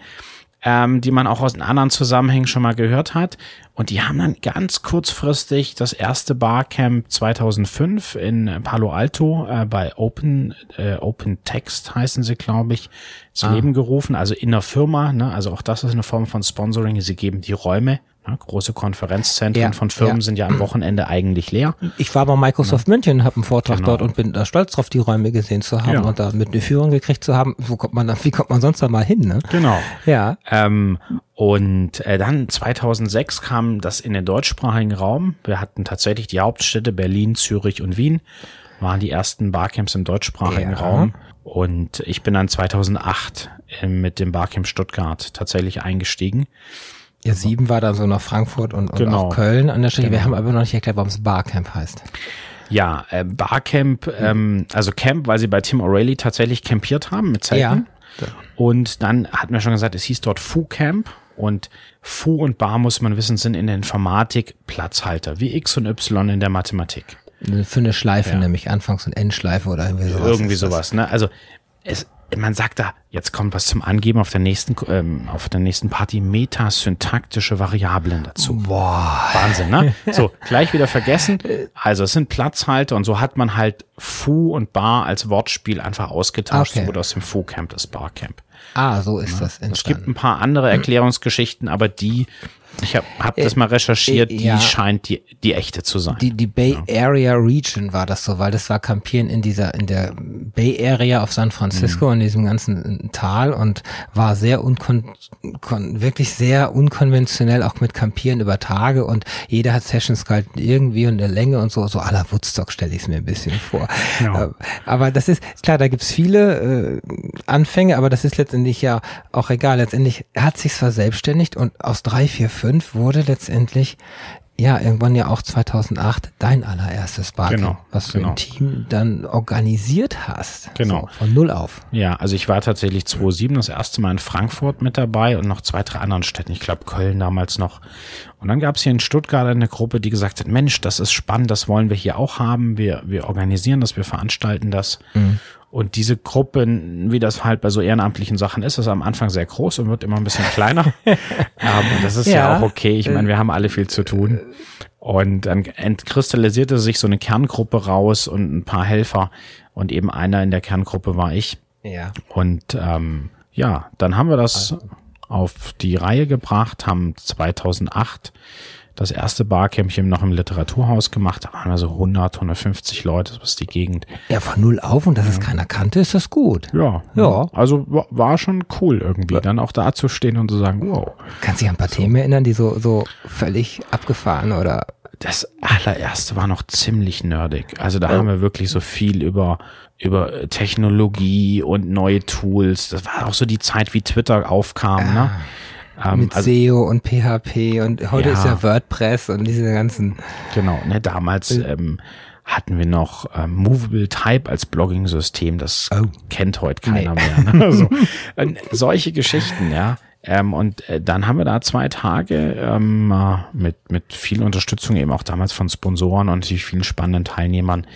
ähm, die man auch aus anderen Zusammenhängen schon mal gehört hat. Und die haben dann ganz kurzfristig das erste Barcamp 2005 in Palo Alto äh, bei Open, äh, Open Text heißen sie, glaube ich, ins ah. Leben gerufen. Also in der Firma, ne? also auch das ist eine Form von Sponsoring. Sie geben die Räume große Konferenzzentren ja, von Firmen ja. sind ja am Wochenende eigentlich leer. Ich war bei Microsoft München, habe einen Vortrag genau. dort und bin da stolz drauf, die Räume gesehen zu haben und da mit eine Führung gekriegt zu haben. Wo kommt man da, wie kommt man sonst da mal hin? Ne? Genau. Ja. Ähm, und äh, dann 2006 kam das in den deutschsprachigen Raum. Wir hatten tatsächlich die Hauptstädte Berlin, Zürich und Wien waren die ersten Barcamps im deutschsprachigen Raum. Und ich bin dann 2008 äh, mit dem Barcamp Stuttgart tatsächlich eingestiegen. Ja, sieben war dann so noch Frankfurt und, und genau. auch Köln an der Stelle. Genau. Wir haben aber noch nicht erklärt, warum es Barcamp heißt. Ja, äh, Barcamp, ähm, also Camp, weil sie bei Tim O'Reilly tatsächlich campiert haben mit Zelten. Ja. Und dann hatten wir schon gesagt, es hieß dort Fu Camp. Und Fu und Bar, muss man wissen, sind in der Informatik Platzhalter, wie X und Y in der Mathematik. Für eine Schleife, ja. nämlich Anfangs- und Endschleife oder irgendwie sowas. Irgendwie sowas, ne? Also es, man sagt da, jetzt kommt was zum Angeben auf der nächsten, ähm, auf der nächsten Party, metasyntaktische Variablen dazu. Boah. Wahnsinn, ne? So, gleich wieder vergessen. Also es sind Platzhalter und so hat man halt Fu und Bar als Wortspiel einfach ausgetauscht. Okay. Wurde aus dem Fu-Camp das Bar-Camp. Ah, so ist ja. das entstanden. Es gibt ein paar andere Erklärungsgeschichten, aber die Ich habe hab das mal recherchiert, äh, die ja, scheint die, die echte zu sein. Die, die Bay ja. Area Region war das so, weil das war Campieren in dieser, in der Bay Area auf San Francisco, mhm. in diesem ganzen Tal und war sehr unkon, kon, wirklich sehr unkonventionell, auch mit Campieren über Tage und jeder hat Sessions gehalten irgendwie und der Länge und so, so aller Woodstock stelle ich es mir ein bisschen vor. Ja. Äh, aber das ist, klar, da gibt's viele äh, Anfänge, aber das ist letztendlich ja auch egal. Letztendlich hat sich's verselbstständigt und aus drei, vier, fünf wurde letztendlich ja, irgendwann ja auch 2008 dein allererstes Barcamp, genau, was du genau. im Team dann organisiert hast. Genau. So, von null auf. Ja, also ich war tatsächlich 2007 das erste Mal in Frankfurt mit dabei und noch zwei, drei anderen Städten. Ich glaube Köln damals noch. Und dann gab es hier in Stuttgart eine Gruppe, die gesagt hat, Mensch, das ist spannend, das wollen wir hier auch haben. Wir, wir organisieren das, wir veranstalten das. Mhm. Und diese Gruppen, wie das halt bei so ehrenamtlichen Sachen ist, ist am Anfang sehr groß und wird immer ein bisschen kleiner. Aber das ist ja, ja auch okay. Ich meine, wir haben alle viel zu tun. Und dann entkristallisierte sich so eine Kerngruppe raus und ein paar Helfer. Und eben einer in der Kerngruppe war ich. Ja. Und ähm, ja, dann haben wir das also. auf die Reihe gebracht, haben 2008 das erste Barcampchen noch im Literaturhaus gemacht. Da waren wir so 100, 150 Leute, das ist die Gegend. Ja, von null auf und dass ja. es keiner kannte, ist das gut. Ja. Ja. Also war schon cool irgendwie, ja. dann auch da zu stehen und zu sagen, wow. Kannst du dich an ein paar so. Themen erinnern, die so, so völlig abgefahren oder? Das allererste war noch ziemlich nerdig. Also da oh. haben wir wirklich so viel über über Technologie und neue Tools. Das war auch so die Zeit, wie Twitter aufkam. Ne? Ähm, Mit also, SEO und PHP und heute ja, ist ja WordPress und diese ganzen. Genau, ne, damals äh, ähm, hatten wir noch ähm, Movable Type als Blogging-System. Das oh. kennt heute keiner nee. mehr. Ne? Also, äh, solche Geschichten, ja. Ähm, und äh, dann haben wir da zwei Tage ähm, äh, mit, mit viel Unterstützung eben auch damals von Sponsoren und natürlich vielen spannenden Teilnehmern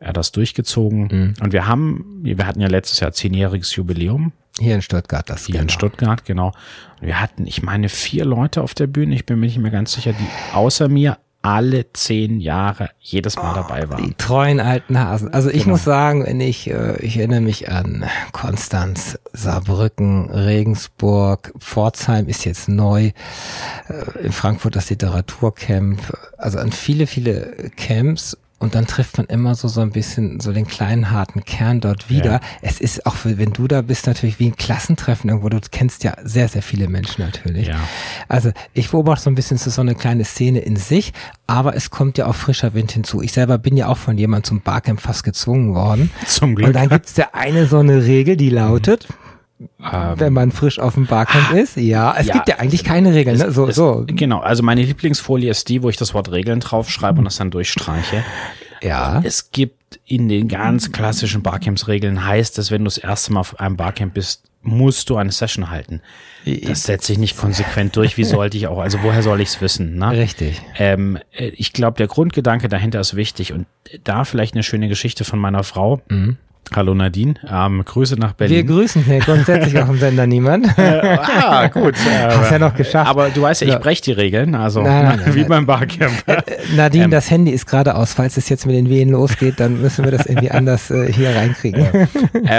äh, das durchgezogen. Mhm. Und wir haben, wir hatten ja letztes Jahr zehnjähriges Jubiläum hier in Stuttgart, das Hier genau. in Stuttgart, genau. Wir hatten, ich meine, vier Leute auf der Bühne. Ich bin mir nicht mehr ganz sicher, die außer mir alle zehn Jahre jedes Mal oh, dabei waren. Die treuen alten Hasen. Also ich genau. muss sagen, wenn ich, äh, ich erinnere mich an Konstanz, Saarbrücken, Regensburg, Pforzheim ist jetzt neu, äh, in Frankfurt das Literaturcamp, also an viele, viele Camps und dann trifft man immer so so ein bisschen so den kleinen harten Kern dort wieder. Ja. Es ist auch, wenn du da bist, natürlich wie ein Klassentreffen irgendwo. Du kennst ja sehr, sehr viele Menschen natürlich. Ja. Also ich beobachte so ein bisschen so eine kleine Szene in sich, aber es kommt ja auch frischer Wind hinzu. Ich selber bin ja auch von jemandem zum Barcamp fast gezwungen worden. Zum Glück. Und dann gibt's ja eine so eine Regel, die lautet, ähm, wenn man frisch auf dem Barcamp ah, ist. Ja, es ja, gibt ja eigentlich keine Regeln. Ne? So, es, so. Genau, also meine Lieblingsfolie ist die, wo ich das Wort Regeln draufschreibe und das dann durchstreiche. Ja. Es gibt in den ganz klassischen Barcamps-Regeln heißt es, wenn du das erste Mal auf einem Barcamp bist, musst du eine Session halten. Das setze ich nicht konsequent durch. Wie sollte ich auch? Also woher soll ich es wissen? Ne? Richtig. Ähm, äh, ich glaube, der Grundgedanke dahinter ist wichtig und da vielleicht eine schöne Geschichte von meiner Frau. Mhm. Hallo Nadine, ähm, Grüße nach Berlin. Wir grüßen hier grundsätzlich auf dem Sender niemand. Äh, ah, gut. Äh, Hast ja noch geschafft. Aber du weißt ja, ich breche die Regeln, also nein, nein, nein, wie beim Barcamp. Äh, Nadine, ähm, das Handy ist gerade aus. Falls es jetzt mit den Wehen losgeht, dann müssen wir das irgendwie anders äh, hier reinkriegen. Ja.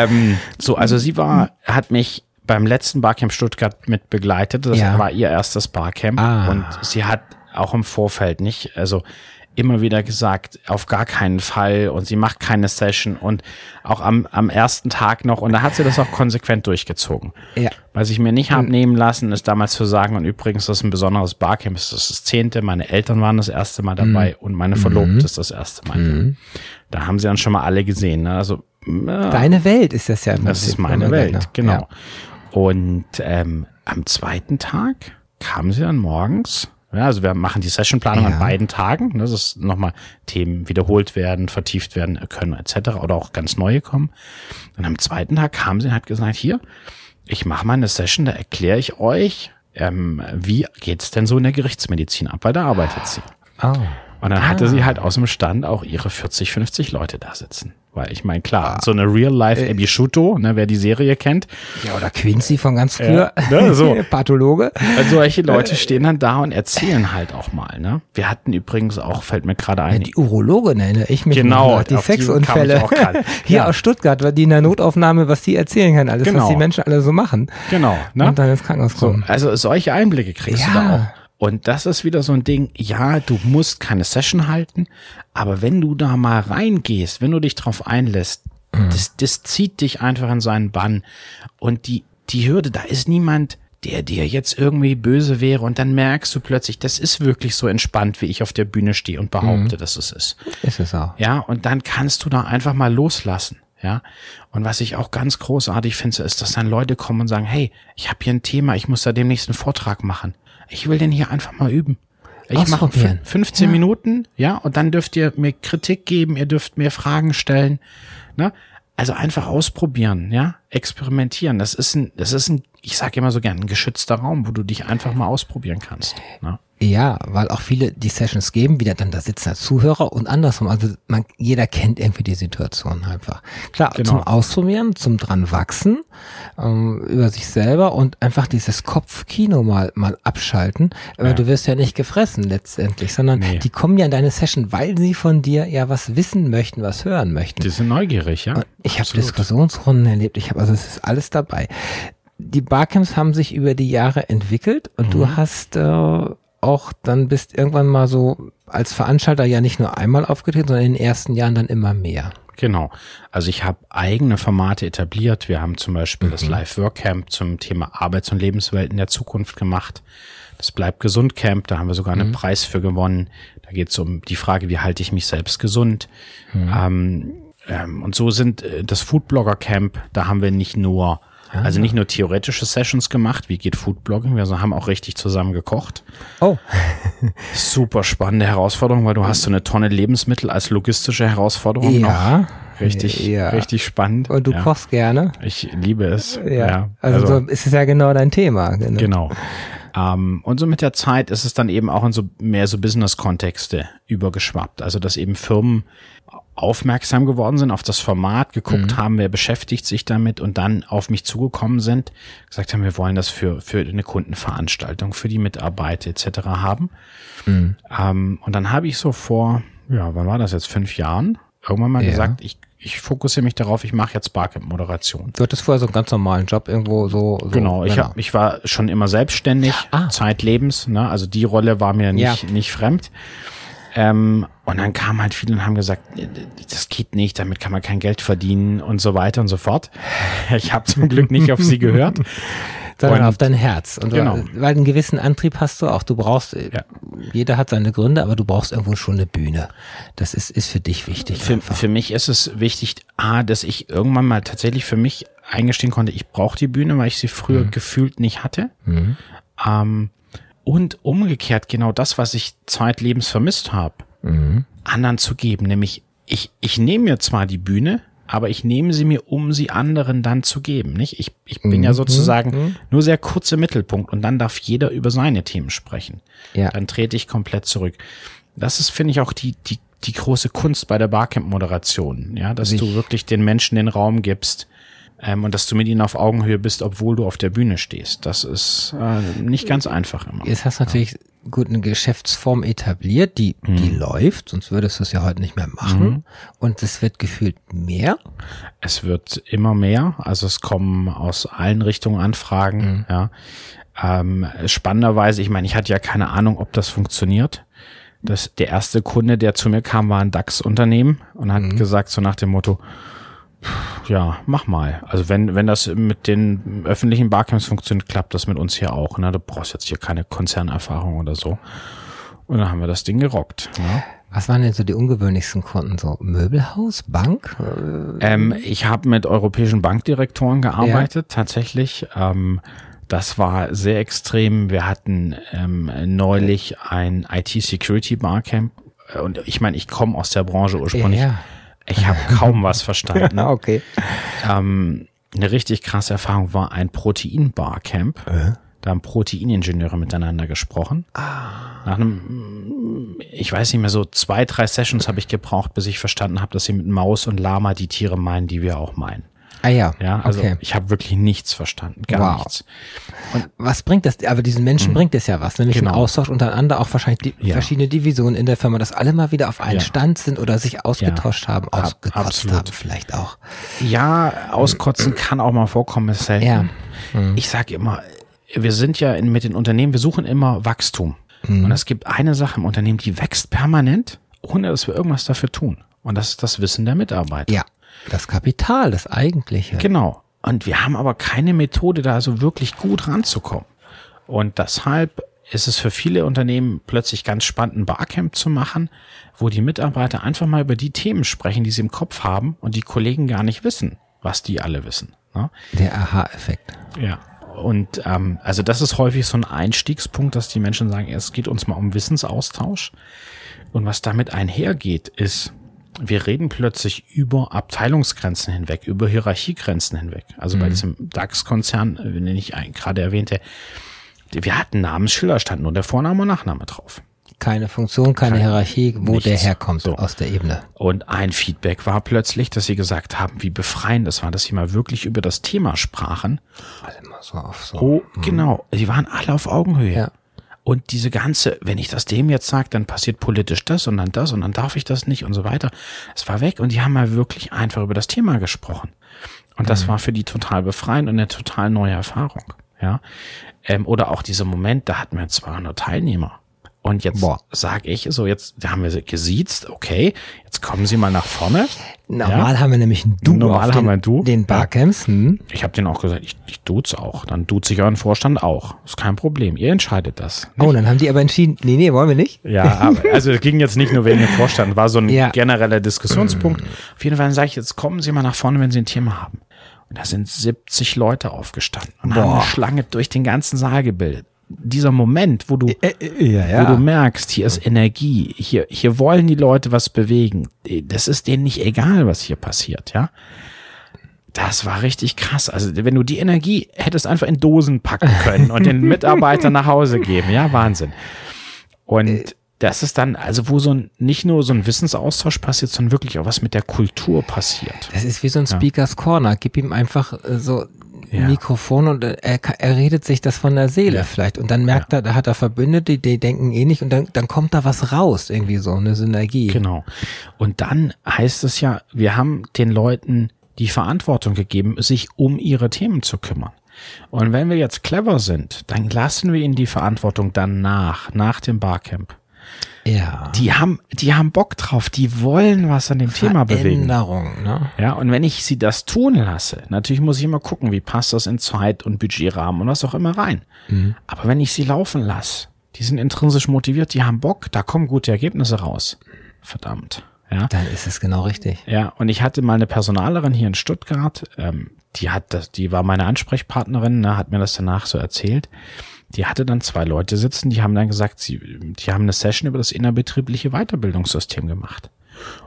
ähm, so, also sie war, hat mich beim letzten Barcamp Stuttgart mit begleitet. Das ja. war ihr erstes Barcamp ah. und sie hat auch im Vorfeld nicht, also immer wieder gesagt, auf gar keinen Fall und sie macht keine Session und auch am, am ersten Tag noch und da hat sie das auch konsequent durchgezogen. Ja. Was ich mir nicht habe nehmen lassen, ist damals zu sagen und übrigens, das ist ein besonderes Barcamp, das ist das zehnte, meine Eltern waren das erste Mal dabei mhm. und meine Verlobte mhm. ist das erste Mal. Mhm. Da haben sie dann schon mal alle gesehen. Ne? Also äh, Deine Welt ist das ja immer. Das ist meine Welt, genau. Ja. Und ähm, am zweiten Tag kam sie dann morgens ja, also wir machen die Sessionplanung ja. an beiden Tagen, ne, dass nochmal Themen wiederholt werden, vertieft werden können etc. oder auch ganz neue kommen. Und am zweiten Tag kam sie und hat gesagt, hier, ich mache mal eine Session, da erkläre ich euch, ähm, wie geht's denn so in der Gerichtsmedizin ab, weil da arbeitet sie. Oh. Und dann ah. hatte sie halt aus dem Stand auch ihre 40, 50 Leute da sitzen. Weil ich meine, klar, so eine Real-Life äh, Abby Shuto, ne, wer die Serie kennt. Ja, oder Quincy von ganz früher. Ja, ne, so. Pathologe. Also solche Leute stehen dann da und erzählen halt auch mal, ne? Wir hatten übrigens auch, fällt mir gerade ein. Ja, die Urologe nenne ich mich. Genau. Die Sexunfälle. Hier ja. aus Stuttgart, weil die in der Notaufnahme, was die erzählen kann, alles, genau. was die Menschen alle so machen. Genau. Ne? Und dann ins Krankenhaus kommen. So, also solche Einblicke kriegst du da auch. Und das ist wieder so ein Ding, ja, du musst keine Session halten, aber wenn du da mal reingehst, wenn du dich drauf einlässt, mhm. das, das zieht dich einfach in seinen Bann. Und die, die Hürde, da ist niemand, der dir jetzt irgendwie böse wäre und dann merkst du plötzlich, das ist wirklich so entspannt, wie ich auf der Bühne stehe und behaupte, mhm. dass es ist. Ist es auch. Ja, und dann kannst du da einfach mal loslassen. Ja, und was ich auch ganz großartig finde, ist, dass dann Leute kommen und sagen, hey, ich habe hier ein Thema, ich muss da demnächst einen Vortrag machen. Ich will den hier einfach mal üben. Ich mache 15 ja. Minuten, ja, und dann dürft ihr mir Kritik geben, ihr dürft mir Fragen stellen. Ne? Also einfach ausprobieren, ja, experimentieren. Das ist ein, das ist ein, ich sage immer so gern, ein geschützter Raum, wo du dich einfach mal ausprobieren kannst. Ne? Ja, weil auch viele die Sessions geben, wieder dann da sitzen als Zuhörer und andersrum. Also man, jeder kennt irgendwie die Situation einfach. Klar, genau. zum Ausprobieren, zum dran wachsen, ähm, über sich selber und einfach dieses Kopfkino mal, mal abschalten. Aber ja. du wirst ja nicht gefressen letztendlich, sondern nee. die kommen ja in deine Session, weil sie von dir ja was wissen möchten, was hören möchten. Die sind neugierig, ja. Und ich habe Diskussionsrunden erlebt, ich habe, also es ist alles dabei. Die Barcamps haben sich über die Jahre entwickelt und mhm. du hast äh, auch dann bist irgendwann mal so als Veranstalter ja nicht nur einmal aufgetreten, sondern in den ersten Jahren dann immer mehr. Genau. Also ich habe eigene Formate etabliert. Wir haben zum Beispiel mhm. das Live Work Camp zum Thema Arbeits- und Lebenswelten der Zukunft gemacht. Das Bleibt gesund Camp, da haben wir sogar einen mhm. Preis für gewonnen. Da geht es um die Frage, wie halte ich mich selbst gesund. Mhm. Ähm, ähm, und so sind äh, das Foodblogger Camp, da haben wir nicht nur Ah. Also nicht nur theoretische Sessions gemacht, wie geht Foodblogging, wir haben auch richtig zusammen gekocht. Oh. Super spannende Herausforderung, weil du hast so eine Tonne Lebensmittel als logistische Herausforderung ja. noch. Richtig, ja. richtig spannend. Und du ja. kochst gerne. Ich liebe es. Ja. ja. Also, also so ist es ja genau dein Thema. Genau. genau. Um, ähm, und so mit der Zeit ist es dann eben auch in so mehr so Business-Kontexte übergeschwappt. Also dass eben Firmen aufmerksam geworden sind auf das Format, geguckt mhm. haben, wer beschäftigt sich damit und dann auf mich zugekommen sind, gesagt haben, wir wollen das für, für eine Kundenveranstaltung, für die Mitarbeiter etc. haben. Mhm. Ähm, und dann habe ich so vor, ja, wann war das jetzt, fünf Jahren, irgendwann mal ja. gesagt, ich, ich fokussiere mich darauf, ich mache jetzt Barcamp-Moderation. Du hattest vorher so einen ganz normalen Job irgendwo so. so genau, ich, hab, ich war schon immer selbstständig, ah. zeitlebens, ne? also die Rolle war mir nicht, ja. nicht fremd. Ähm, und dann kamen halt viele und haben gesagt, das geht nicht, damit kann man kein Geld verdienen und so weiter und so fort. Ich habe zum Glück nicht auf sie gehört. Sondern und, auf dein Herz. Und genau. weil einen gewissen Antrieb hast du auch. Du brauchst, ja. jeder hat seine Gründe, aber du brauchst irgendwo schon eine Bühne. Das ist, ist für dich wichtig. Für, für mich ist es wichtig, A, dass ich irgendwann mal tatsächlich für mich eingestehen konnte, ich brauche die Bühne, weil ich sie früher mhm. gefühlt nicht hatte. Mhm. Ähm, und umgekehrt genau das, was ich zeitlebens vermisst habe, mhm. anderen zu geben. Nämlich, ich, ich nehme mir zwar die Bühne, aber ich nehme sie mir, um sie anderen dann zu geben. Nicht? Ich, ich bin mhm. ja sozusagen mhm. nur sehr kurz im Mittelpunkt und dann darf jeder über seine Themen sprechen. Ja. Dann trete ich komplett zurück. Das ist, finde ich, auch die, die, die große Kunst bei der Barcamp-Moderation. Ja, dass ich. du wirklich den Menschen den Raum gibst, ähm, und dass du mit ihnen auf Augenhöhe bist, obwohl du auf der Bühne stehst. Das ist äh, nicht ganz einfach immer. Jetzt hast du natürlich ja. gut eine Geschäftsform etabliert, die, mhm. die läuft, sonst würdest du es ja heute nicht mehr machen. Mhm. Und es wird gefühlt mehr. Es wird immer mehr. Also es kommen aus allen Richtungen Anfragen. Mhm. Ja. Ähm, spannenderweise, ich meine, ich hatte ja keine Ahnung, ob das funktioniert. Das, der erste Kunde, der zu mir kam, war ein DAX-Unternehmen und hat mhm. gesagt, so nach dem Motto, ja, mach mal. Also wenn, wenn das mit den öffentlichen Barcamps funktioniert, klappt das mit uns hier auch. Ne? Du brauchst jetzt hier keine Konzernerfahrung oder so. Und dann haben wir das Ding gerockt. Ne? Was waren denn so die ungewöhnlichsten Kunden? So Möbelhaus, Bank? Ähm, ich habe mit europäischen Bankdirektoren gearbeitet, ja. tatsächlich. Ähm, das war sehr extrem. Wir hatten ähm, neulich ein IT-Security-Barcamp. Und ich meine, ich komme aus der Branche ursprünglich. Ja ich habe kaum was verstanden. okay. Ähm, eine richtig krasse Erfahrung war ein Protein-Barcamp. Äh? Da haben Proteiningenieure miteinander gesprochen. Ah. Nach einem, ich weiß nicht mehr, so zwei, drei Sessions habe ich gebraucht, bis ich verstanden habe, dass sie mit Maus und Lama die Tiere meinen, die wir auch meinen. Ah ja. Ja, also okay. ich habe wirklich nichts verstanden, gar wow. nichts. Und was bringt das? Aber diesen Menschen mhm. bringt es ja was, nämlich genau. ein Austausch untereinander, auch wahrscheinlich die ja. verschiedene Divisionen in der Firma, dass alle mal wieder auf einen ja. Stand sind oder sich ausgetauscht ja. haben, ausgekotzt haben vielleicht auch. Ja, auskotzen kann auch mal vorkommen, ist selten. Ja. Mhm. Ich sage immer, wir sind ja in, mit den Unternehmen, wir suchen immer Wachstum. Mhm. Und es gibt eine Sache im Unternehmen, die wächst permanent, ohne dass wir irgendwas dafür tun. Und das ist das Wissen der Mitarbeiter. Ja, das Kapital, das eigentliche. Genau. Und wir haben aber keine Methode, da so wirklich gut ranzukommen. Und deshalb ist es für viele Unternehmen plötzlich ganz spannend, ein Barcamp zu machen, wo die Mitarbeiter einfach mal über die Themen sprechen, die sie im Kopf haben und die Kollegen gar nicht wissen, was die alle wissen. Ne? Der Aha-Effekt. Ja. Und ähm, also das ist häufig so ein Einstiegspunkt, dass die Menschen sagen, es geht uns mal um Wissensaustausch. Und was damit einhergeht, ist, wir reden plötzlich über Abteilungsgrenzen hinweg, über Hierarchiegrenzen hinweg. Also mhm. bei diesem DAX-Konzern, äh, den ich gerade erwähnte, wir hatten Namensschilder, stand nur der Vorname und Nachname drauf. Keine Funktion, keine, keine Hierarchie, wo nichts. der herkommt so. aus der Ebene. Und ein Feedback war plötzlich, dass sie gesagt haben, wie befreiend es war, dass sie mal wirklich über das Thema sprachen. Alle immer so auf so. Oh, mhm. genau. Sie waren alle auf Augenhöhe. Ja. Und diese ganze, wenn ich das dem jetzt sage, dann passiert politisch das und dann das und dann darf ich das nicht und so weiter. Es war weg und die haben mal wirklich einfach über das Thema gesprochen. Und das mhm. war für die total befreiend und eine total neue Erfahrung. Ja. Ähm, oder auch dieser Moment, da hatten wir 200 Teilnehmer. Und jetzt sage ich so, jetzt haben wir gesiezt, okay, jetzt kommen Sie mal nach vorne. Normal ja. haben wir nämlich ein Du Normal haben den, wir Du. Den Barcamps. Hm. Ich habe denen auch gesagt, ich, ich duze auch. Dann duze ich euren Vorstand auch. Ist kein Problem. Ihr entscheidet das. Nicht? Oh, dann haben die aber entschieden, nee, nee, wollen wir nicht. Ja, aber, also es ging jetzt nicht nur wegen dem Vorstand, war so ein ja. genereller Diskussionspunkt. Auf jeden Fall sage ich, jetzt kommen Sie mal nach vorne, wenn Sie ein Thema haben. Und da sind 70 Leute aufgestanden und Boah. haben eine Schlange durch den ganzen Saal gebildet. Dieser Moment, wo du, äh, äh, ja, ja. wo du merkst, hier ist Energie, hier, hier wollen die Leute was bewegen. Das ist denen nicht egal, was hier passiert, ja. Das war richtig krass. Also, wenn du die Energie hättest einfach in Dosen packen können und den Mitarbeitern nach Hause geben, ja, Wahnsinn. Und äh, das ist dann, also wo so ein, nicht nur so ein Wissensaustausch passiert, sondern wirklich auch was mit der Kultur passiert. Das ist wie so ein Speakers ja. Corner. Gib ihm einfach äh, so ja. Mikrofon und er, er redet sich das von der Seele ja. vielleicht. Und dann merkt er, da hat er Verbündete, die denken ähnlich und dann, dann kommt da was raus, irgendwie so, eine Synergie. Genau. Und dann heißt es ja, wir haben den Leuten die Verantwortung gegeben, sich um ihre Themen zu kümmern. Und wenn wir jetzt clever sind, dann lassen wir ihnen die Verantwortung dann nach, nach dem Barcamp. Ja. Die haben, die haben Bock drauf, die wollen was an dem Thema bewegen. Ne? Ja, und wenn ich sie das tun lasse, natürlich muss ich immer gucken, wie passt das in Zeit und Budgetrahmen und was auch immer rein. Mhm. Aber wenn ich sie laufen lasse, die sind intrinsisch motiviert, die haben Bock, da kommen gute Ergebnisse raus. Verdammt. Ja. Dann ist es genau richtig. Ja, und ich hatte mal eine Personalerin hier in Stuttgart, ähm, die hat das, die war meine Ansprechpartnerin, ne, hat mir das danach so erzählt die hatte dann zwei Leute sitzen, die haben dann gesagt, sie, die haben eine Session über das innerbetriebliche Weiterbildungssystem gemacht.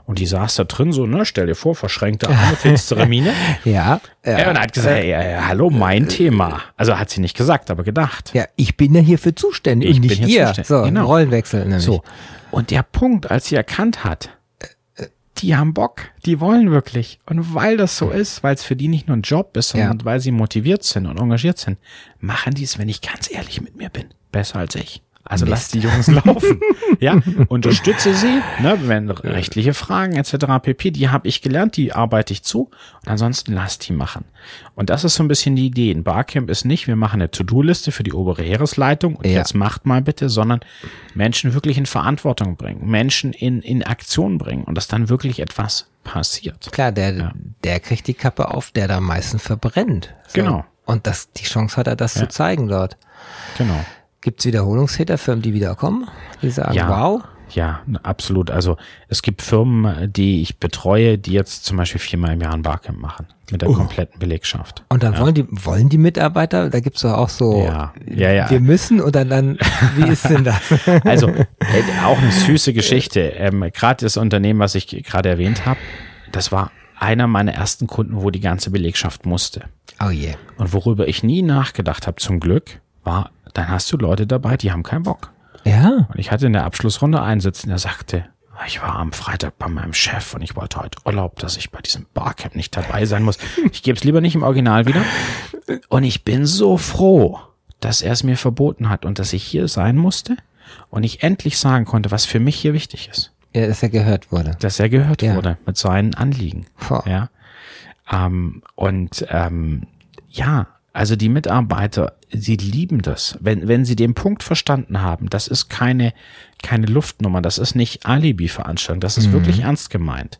Und die saß da drin so, ne, stell dir vor, verschränkte Arme, finstere Miene. ja. ja. Und hat gesagt, ja, ja, hallo, mein Thema. Also hat sie nicht gesagt, aber gedacht. Ja, ich bin ja hierfür zuständig. Ich bin hier ihr. zuständig. So, genau. Rollenwechsel nämlich. So. Und der Punkt, als sie erkannt hat, die haben Bock, die wollen wirklich. Und weil das so ist, weil es für die nicht nur ein Job ist, sondern ja. weil sie motiviert sind und engagiert sind, machen die es, wenn ich ganz ehrlich mit mir bin, besser als ich. Also Mist. lass die Jungs laufen. ja, unterstütze sie, ne, wenn rechtliche Fragen etc. pp, die habe ich gelernt, die arbeite ich zu und ansonsten lass die machen. Und das ist so ein bisschen die Idee. Ein Barcamp ist nicht, wir machen eine To-Do-Liste für die obere Heeresleitung und ja. jetzt macht mal bitte, sondern Menschen wirklich in Verantwortung bringen, Menschen in, in Aktion bringen und dass dann wirklich etwas passiert. Klar, der, ja. der kriegt die Kappe auf, der da am meisten verbrennt. So. Genau. Und das, die Chance hat er, das ja. zu zeigen dort. Genau. Gibt es Wiederholungstäter, Firmen, die wiederkommen? Die sagen, ja, wow. Ja, absolut. Also es gibt Firmen, die ich betreue, die jetzt zum Beispiel viermal im Jahr ein Barcamp machen. Mit der uh. kompletten Belegschaft. Und dann ja. wollen die, wollen die Mitarbeiter, da gibt's doch auch so, ja. Ja, ja. wir müssen oder dann, wie ist denn das? Also, äh, auch eine süße Geschichte. Ähm, gerade das Unternehmen, was ich gerade erwähnt habe, das war einer meiner ersten Kunden, wo die ganze Belegschaft musste. Oh je. Und worüber ich nie nachgedacht habe, zum Glück, war dann hast du Leute dabei, die haben keinen Bock. Ja. Und ich hatte in der Abschlussrunde einen sitzen, der sagte, ich war am Freitag bei meinem Chef und ich wollte heute Urlaub, dass ich bei diesem Barcamp nicht dabei sein muss. Ich gebe es lieber nicht im Original wieder. Und ich bin so froh, dass er es mir verboten hat und dass ich hier sein musste und ich endlich sagen konnte, was für mich hier wichtig ist. Ja, dass er gehört wurde. Dass er gehört ja. wurde mit seinen Anliegen. Boah. Ja. Ähm, und ähm, ja, also die Mitarbeiter sie lieben das. Wenn, wenn sie den Punkt verstanden haben, das ist keine, keine Luftnummer, das ist nicht Alibi-Veranstaltung, das ist mhm. wirklich ernst gemeint.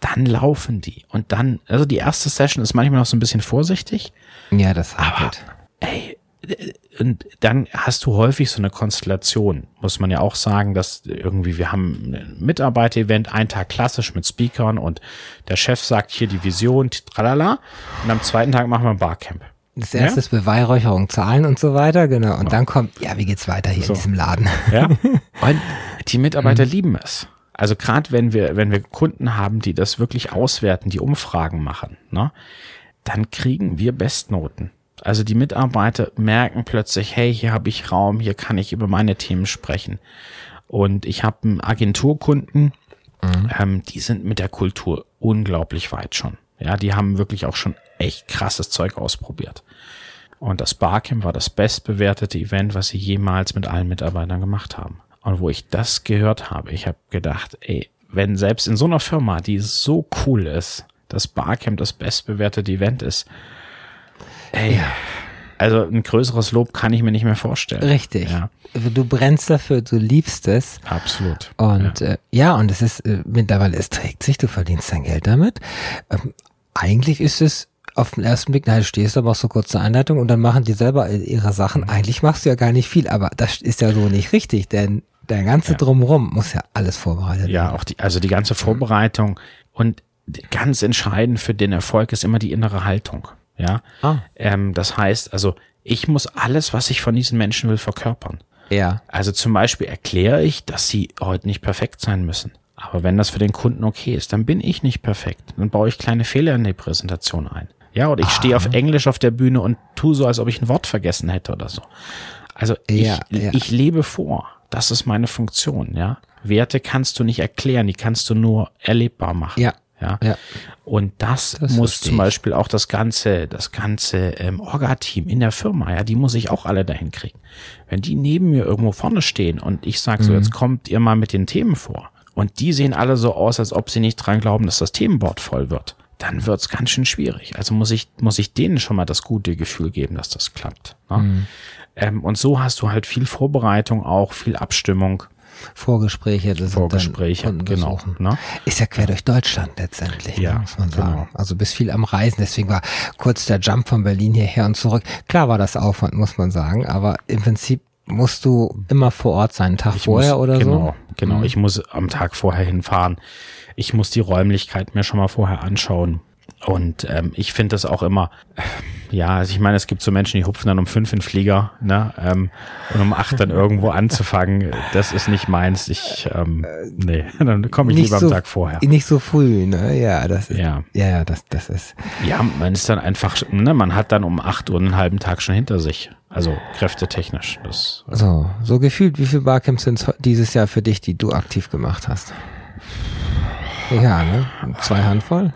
Dann laufen die. Und dann, also die erste Session ist manchmal noch so ein bisschen vorsichtig. Ja, das aber, ey, und dann hast du häufig so eine Konstellation, muss man ja auch sagen, dass irgendwie wir haben ein Mitarbeiter-Event, einen Tag klassisch mit Speakern und der Chef sagt hier die Vision, tralala, und am zweiten Tag machen wir ein Barcamp. Das erste ja? ist Beweihräucherung, Zahlen und so weiter, genau. Und ja. dann kommt, ja, wie geht's weiter hier so. in diesem Laden? Ja. Und die Mitarbeiter mhm. lieben es. Also gerade wenn wir, wenn wir Kunden haben, die das wirklich auswerten, die Umfragen machen, ne, dann kriegen wir Bestnoten. Also die Mitarbeiter merken plötzlich, hey, hier habe ich Raum, hier kann ich über meine Themen sprechen. Und ich habe einen Agenturkunden, mhm. ähm, die sind mit der Kultur unglaublich weit schon. Ja, die haben wirklich auch schon echt krasses Zeug ausprobiert. Und das Barcamp war das bestbewertete Event, was sie jemals mit allen Mitarbeitern gemacht haben. Und wo ich das gehört habe, ich habe gedacht, ey, wenn selbst in so einer Firma, die so cool ist, das Barcamp das bestbewertete Event ist, ey, also ein größeres Lob kann ich mir nicht mehr vorstellen. Richtig. Ja. Du brennst dafür, du liebst es. Absolut. Und ja, äh, ja und es ist äh, mittlerweile, es trägt sich, du verdienst dein Geld damit. Ähm, eigentlich ist es auf den ersten Blick, du stehst aber auch so kurze Einleitung und dann machen die selber ihre Sachen. Mhm. Eigentlich machst du ja gar nicht viel, aber das ist ja so nicht richtig, denn der ganze ja. Drumrum muss ja alles vorbereitet werden. Ja, auch die, also die ganze Vorbereitung und ganz entscheidend für den Erfolg ist immer die innere Haltung. Ja, ah. ähm, das heißt, also ich muss alles, was ich von diesen Menschen will, verkörpern. Ja. Also zum Beispiel erkläre ich, dass sie heute nicht perfekt sein müssen. Aber wenn das für den Kunden okay ist, dann bin ich nicht perfekt. Dann baue ich kleine Fehler in die Präsentation ein. Ja, oder ich stehe auf Englisch auf der Bühne und tu so, als ob ich ein Wort vergessen hätte oder so. Also ja, ich, ja. ich lebe vor. Das ist meine Funktion, ja. Werte kannst du nicht erklären, die kannst du nur erlebbar machen. Ja. Ja. ja. Und das, das muss zum Beispiel auch das ganze, das ganze ähm, Orga-Team in der Firma, ja, die muss ich auch alle dahin kriegen. Wenn die neben mir irgendwo vorne stehen und ich sage so, mhm. jetzt kommt ihr mal mit den Themen vor und die sehen alle so aus, als ob sie nicht dran glauben, dass das Themenboard voll wird dann wird's ganz schön schwierig. Also muss ich, muss ich denen schon mal das gute Gefühl geben, dass das klappt. Ne? Mhm. Ähm, und so hast du halt viel Vorbereitung auch, viel Abstimmung. Vorgespräche, das Vorgespräche, genau. Ne? Ist ja quer durch Deutschland letztendlich, ne, ja, ne, muss man sagen. Genau. Also bis viel am Reisen, deswegen war kurz der Jump von Berlin hierher und zurück. Klar war das Aufwand, muss man sagen, aber im Prinzip musst du immer vor Ort sein, einen Tag ich vorher muss, oder genau, so? Genau, genau. Mhm. Ich muss am Tag vorher hinfahren ich muss die Räumlichkeit mir schon mal vorher anschauen. Und ähm, ich finde das auch immer, äh, ja, also ich meine, es gibt so Menschen, die hupfen dann um fünf in Flieger, ne? Ähm, und um acht dann irgendwo anzufangen, das ist nicht meins. Ich, ähm, nee, dann komme ich nicht lieber so, am Tag vorher. Nicht so früh, ne? Ja, das ist, ja, ja, das, das ist. Ja, man ist dann einfach, ne, man hat dann um acht Uhr einen halben Tag schon hinter sich. Also kräftetechnisch. Das, so, so gefühlt, wie viele Barcamps sind dieses Jahr für dich, die du aktiv gemacht hast? Ja, ne? Zwei Handvoll?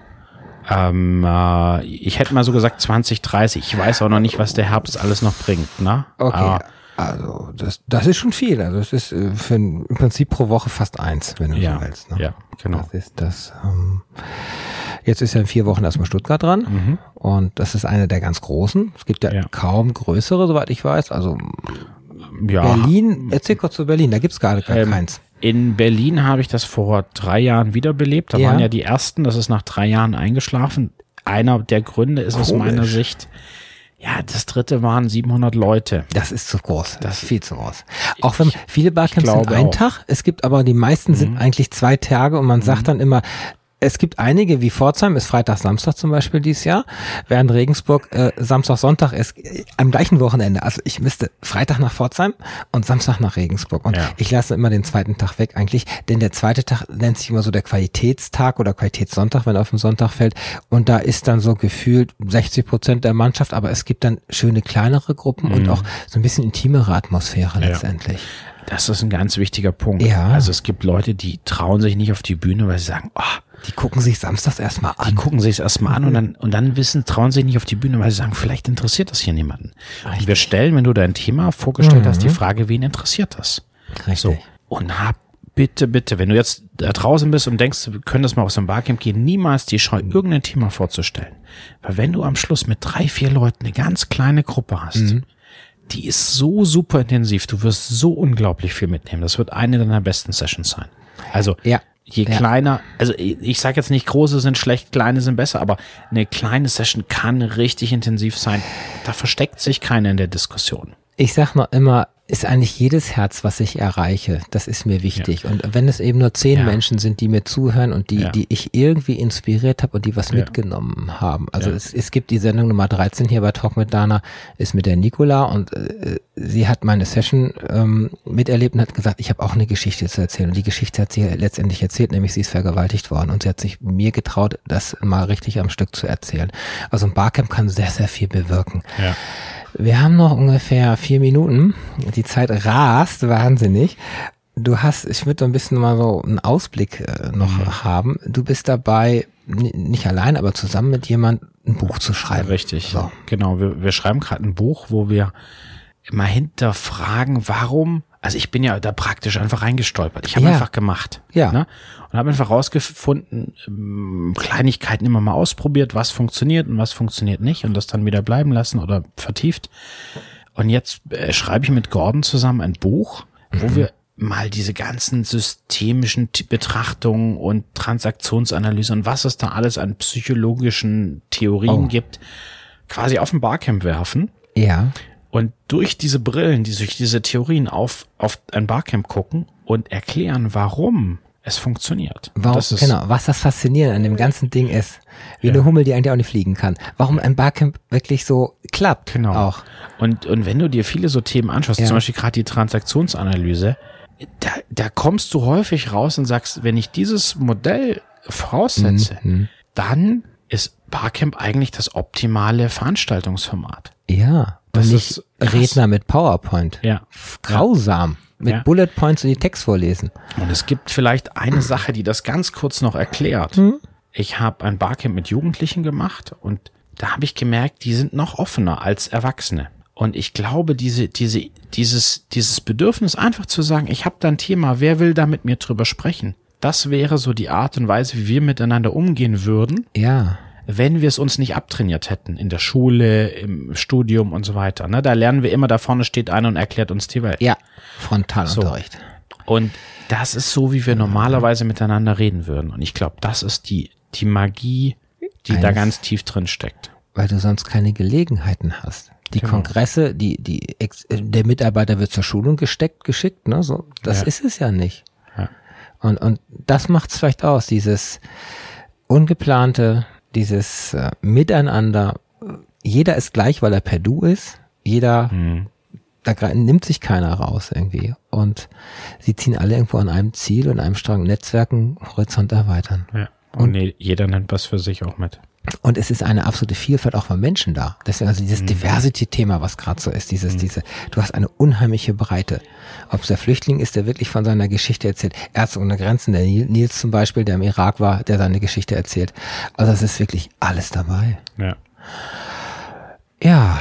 Ähm, äh, ich hätte mal so gesagt 20, 30. Ich weiß auch noch nicht, was der Herbst alles noch bringt, ne? Okay. Aber also das, das ist schon viel. Also es ist äh, für im Prinzip pro Woche fast eins, wenn du ja, so willst. Ne? Ja, genau. Das ist das. Ähm, jetzt ist ja in vier Wochen erstmal Stuttgart dran mhm. und das ist eine der ganz großen. Es gibt ja, ja, kaum größere, soweit ich weiß. Also ja. Berlin, erzähl kurz zu Berlin, da gibt's gerade gar ähm, keins. In Berlin habe ich das vor drei Jahren wiederbelebt. Da ja. waren ja die ersten, das ist nach drei Jahren eingeschlafen. Einer der Gründe ist Komisch. aus meiner Sicht, ja, das dritte waren 700 Leute. Das ist zu groß. Das ist viel zu groß. Auch wenn viele Barcamps sind ein auch. Tag, es gibt aber die meisten sind mhm. eigentlich zwei Tage und man mhm. sagt dann immer, es gibt einige, wie Pforzheim ist Freitag, Samstag zum Beispiel dieses Jahr, während Regensburg äh, Samstag, Sonntag ist äh, am gleichen Wochenende. Also ich müsste Freitag nach Pforzheim und Samstag nach Regensburg. Und ja. ich lasse immer den zweiten Tag weg eigentlich, denn der zweite Tag nennt sich immer so der Qualitätstag oder Qualitätssonntag, wenn er auf den Sonntag fällt. Und da ist dann so gefühlt 60 Prozent der Mannschaft, aber es gibt dann schöne kleinere Gruppen mhm. und auch so ein bisschen intimere Atmosphäre ja. letztendlich. Das ist ein ganz wichtiger Punkt. Ja. Also es gibt Leute, die trauen sich nicht auf die Bühne, weil sie sagen, oh, die gucken sich samstags erstmal an. Die gucken sich erstmal an und dann, und dann wissen, trauen sich nicht auf die Bühne, weil sie sagen, vielleicht interessiert das hier niemanden. Richtig. Und wir stellen, wenn du dein Thema vorgestellt mhm. hast, die mhm. Frage, wen interessiert das? Richtig. So. Und hab bitte, bitte, wenn du jetzt da draußen bist und denkst, wir können das mal aus dem Barcamp gehen, niemals die Scheu, irgendein Thema vorzustellen. Weil wenn du am Schluss mit drei, vier Leuten eine ganz kleine Gruppe hast, mhm. Die ist so super intensiv. Du wirst so unglaublich viel mitnehmen. Das wird eine deiner besten Sessions sein. Also ja. je ja. kleiner, also ich sage jetzt nicht, große sind schlecht, kleine sind besser, aber eine kleine Session kann richtig intensiv sein. Da versteckt sich keiner in der Diskussion. Ich sag mal immer, ist eigentlich jedes Herz, was ich erreiche. Das ist mir wichtig. Ja. Und wenn es eben nur zehn ja. Menschen sind, die mir zuhören und die, ja. die ich irgendwie inspiriert habe und die was mitgenommen haben. Also es, es gibt die Sendung Nummer 13 hier bei Talk mit Dana, ist mit der Nicola und äh, sie hat meine Session ähm, miterlebt und hat gesagt, ich habe auch eine Geschichte zu erzählen. Und die Geschichte hat sie letztendlich erzählt, nämlich sie ist vergewaltigt worden und sie hat sich mir getraut, das mal richtig am Stück zu erzählen. Also ein Barcamp kann sehr, sehr viel bewirken. Ja. Wir haben noch ungefähr vier Minuten. Die Zeit rast wahnsinnig. Du hast, ich würde so ein bisschen mal so einen Ausblick äh, noch mhm. haben. Du bist dabei, nicht allein, aber zusammen mit jemand ein Buch zu schreiben. Richtig, so. genau. Wir, wir schreiben gerade ein Buch, wo wir immer hinterfragen, warum also ich bin ja da praktisch einfach reingestolpert. Ich habe ja. einfach gemacht. Ja. Ne? Und habe einfach rausgefunden, ähm, Kleinigkeiten immer mal ausprobiert, was funktioniert und was funktioniert nicht und das dann wieder bleiben lassen oder vertieft. Und jetzt äh, schreibe ich mit Gordon zusammen ein Buch, wo mhm. wir mal diese ganzen systemischen Betrachtungen und Transaktionsanalyse und was es da alles an psychologischen Theorien oh. gibt, quasi auf ein Barcamp werfen. Ja und durch diese Brillen, die durch diese Theorien auf, auf ein Barcamp gucken und erklären, warum es funktioniert. Warum, das genau, was das Faszinierende an dem ganzen Ding ist. Wie ja. eine Hummel, die eigentlich auch nicht fliegen kann. Warum ein Barcamp wirklich so klappt. Genau. Auch. Und, und wenn du dir viele so Themen anschaust, ja. zum Beispiel gerade die Transaktionsanalyse, da, da kommst du häufig raus und sagst, wenn ich dieses Modell voraussetze, mhm. dann ist Barcamp eigentlich das optimale Veranstaltungsformat. Ja. Das und nicht Redner mit PowerPoint. Ja. Grausam. Mit ja. Bullet Points und die Text vorlesen. Und es gibt vielleicht eine Sache, die das ganz kurz noch erklärt. Hm? Ich habe ein Barcamp mit Jugendlichen gemacht und da habe ich gemerkt, die sind noch offener als Erwachsene. Und ich glaube, diese, diese, dieses, dieses Bedürfnis einfach zu sagen, ich habe da ein Thema, wer will da mit mir drüber sprechen? Das wäre so die Art und Weise, wie wir miteinander umgehen würden. Ja wenn wir es uns nicht abtrainiert hätten, in der Schule, im Studium und so weiter. Ne? Da lernen wir immer, da vorne steht einer und erklärt uns die Welt. Ja, Frontalunterricht. So. Und das ist so, wie wir normalerweise miteinander reden würden. Und ich glaube, das ist die, die Magie, die Eines, da ganz tief drin steckt. Weil du sonst keine Gelegenheiten hast. Die genau. Kongresse, die, die, der Mitarbeiter wird zur Schulung gesteckt, geschickt, ne? So, das ja. ist es ja nicht. Ja. Und, und das macht es vielleicht aus, dieses ungeplante, dieses äh, Miteinander, jeder ist gleich, weil er per Du ist. Jeder, mhm. da nimmt sich keiner raus irgendwie. Und sie ziehen alle irgendwo an einem Ziel und einem Strang Netzwerken, Horizont erweitern. Ja. Und, und nee, jeder nimmt was für sich auch mit. Und es ist eine absolute Vielfalt auch von Menschen da. Deswegen also dieses mhm. Diversity-Thema, was gerade so ist, dieses, mhm. diese, du hast eine unheimliche Breite. Ob es der Flüchtling ist, der wirklich von seiner Geschichte erzählt, Ärzte ohne Grenzen, der Nils zum Beispiel, der im Irak war, der seine Geschichte erzählt. Also es ist wirklich alles dabei. Ja. Ja,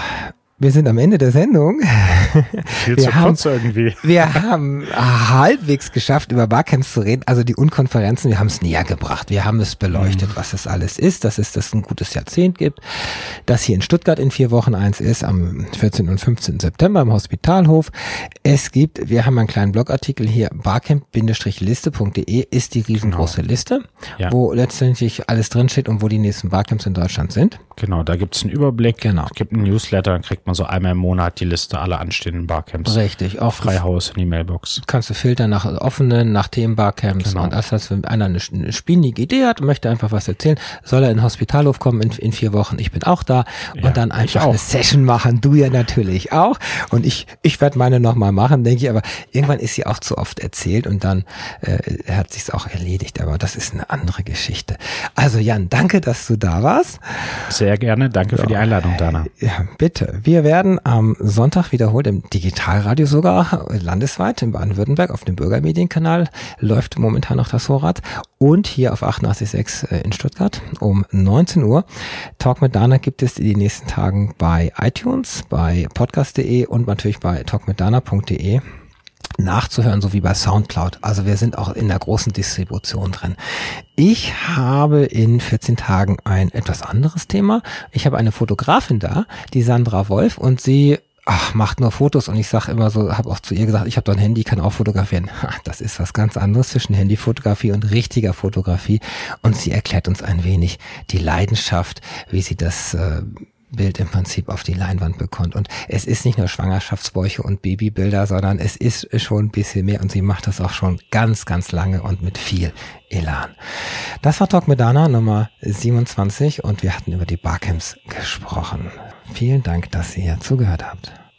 wir sind am Ende der Sendung. Viel wir zu haben, kurz irgendwie. Wir haben halbwegs geschafft, über Barcamps zu reden. Also die Unkonferenzen, wir haben es näher gebracht. Wir haben es beleuchtet, mhm. was es alles ist, dass es das ein gutes Jahrzehnt gibt. Dass hier in Stuttgart in vier Wochen eins ist, am 14. und 15. September im Hospitalhof. Es gibt, wir haben einen kleinen Blogartikel hier, barcamp-liste.de ist die riesengroße genau. Liste, ja. wo letztendlich alles drinsteht und wo die nächsten Barcamps in Deutschland sind. Genau, da gibt es einen Überblick. Genau. Es gibt einen Newsletter, dann kriegt man so einmal im Monat die Liste aller anstehenden Barcamps. Richtig, auch Freihaus in die Mailbox. Kannst du filtern nach offenen, nach Themenbarcamps genau. und das heißt, wenn einer eine, eine spinnige Idee hat und möchte einfach was erzählen, soll er in den Hospitalhof kommen in, in vier Wochen. Ich bin auch da und ja, dann einfach eine Session machen. Du ja natürlich auch und ich ich werde meine nochmal machen, denke ich. Aber irgendwann ist sie auch zu oft erzählt und dann äh, hat sich's auch erledigt. Aber das ist eine andere Geschichte. Also Jan, danke, dass du da warst. Sehr gerne. Danke ja. für die Einladung, Dana. Ja, bitte. Wir werden am Sonntag wiederholt im Digitalradio sogar landesweit in Baden-Württemberg auf dem Bürgermedienkanal läuft momentan noch das Vorrat und hier auf 88.6 äh, in Stuttgart um 19 Uhr. Talk mit Dana gibt es in den nächsten Tagen bei iTunes, bei podcast.de und natürlich bei talkmitdana.de nachzuhören, so wie bei Soundcloud. Also wir sind auch in der großen Distribution drin. Ich habe in 14 Tagen ein etwas anderes Thema. Ich habe eine Fotografin da, die Sandra Wolf, und sie ach, macht nur Fotos und ich sage immer so, habe auch zu ihr gesagt, ich habe doch ein Handy, kann auch fotografieren. Das ist was ganz anderes zwischen Handyfotografie und richtiger Fotografie und sie erklärt uns ein wenig die Leidenschaft, wie sie das äh, Bild im Prinzip auf die Leinwand bekommt. Und es ist nicht nur Schwangerschaftsbäuche und Babybilder, sondern es ist schon ein bisschen mehr und sie macht das auch schon ganz, ganz lange und mit viel Elan. Das war Talk mit Dana Nummer 27 und wir hatten über die Barcamps gesprochen. Vielen Dank, dass ihr zugehört habt.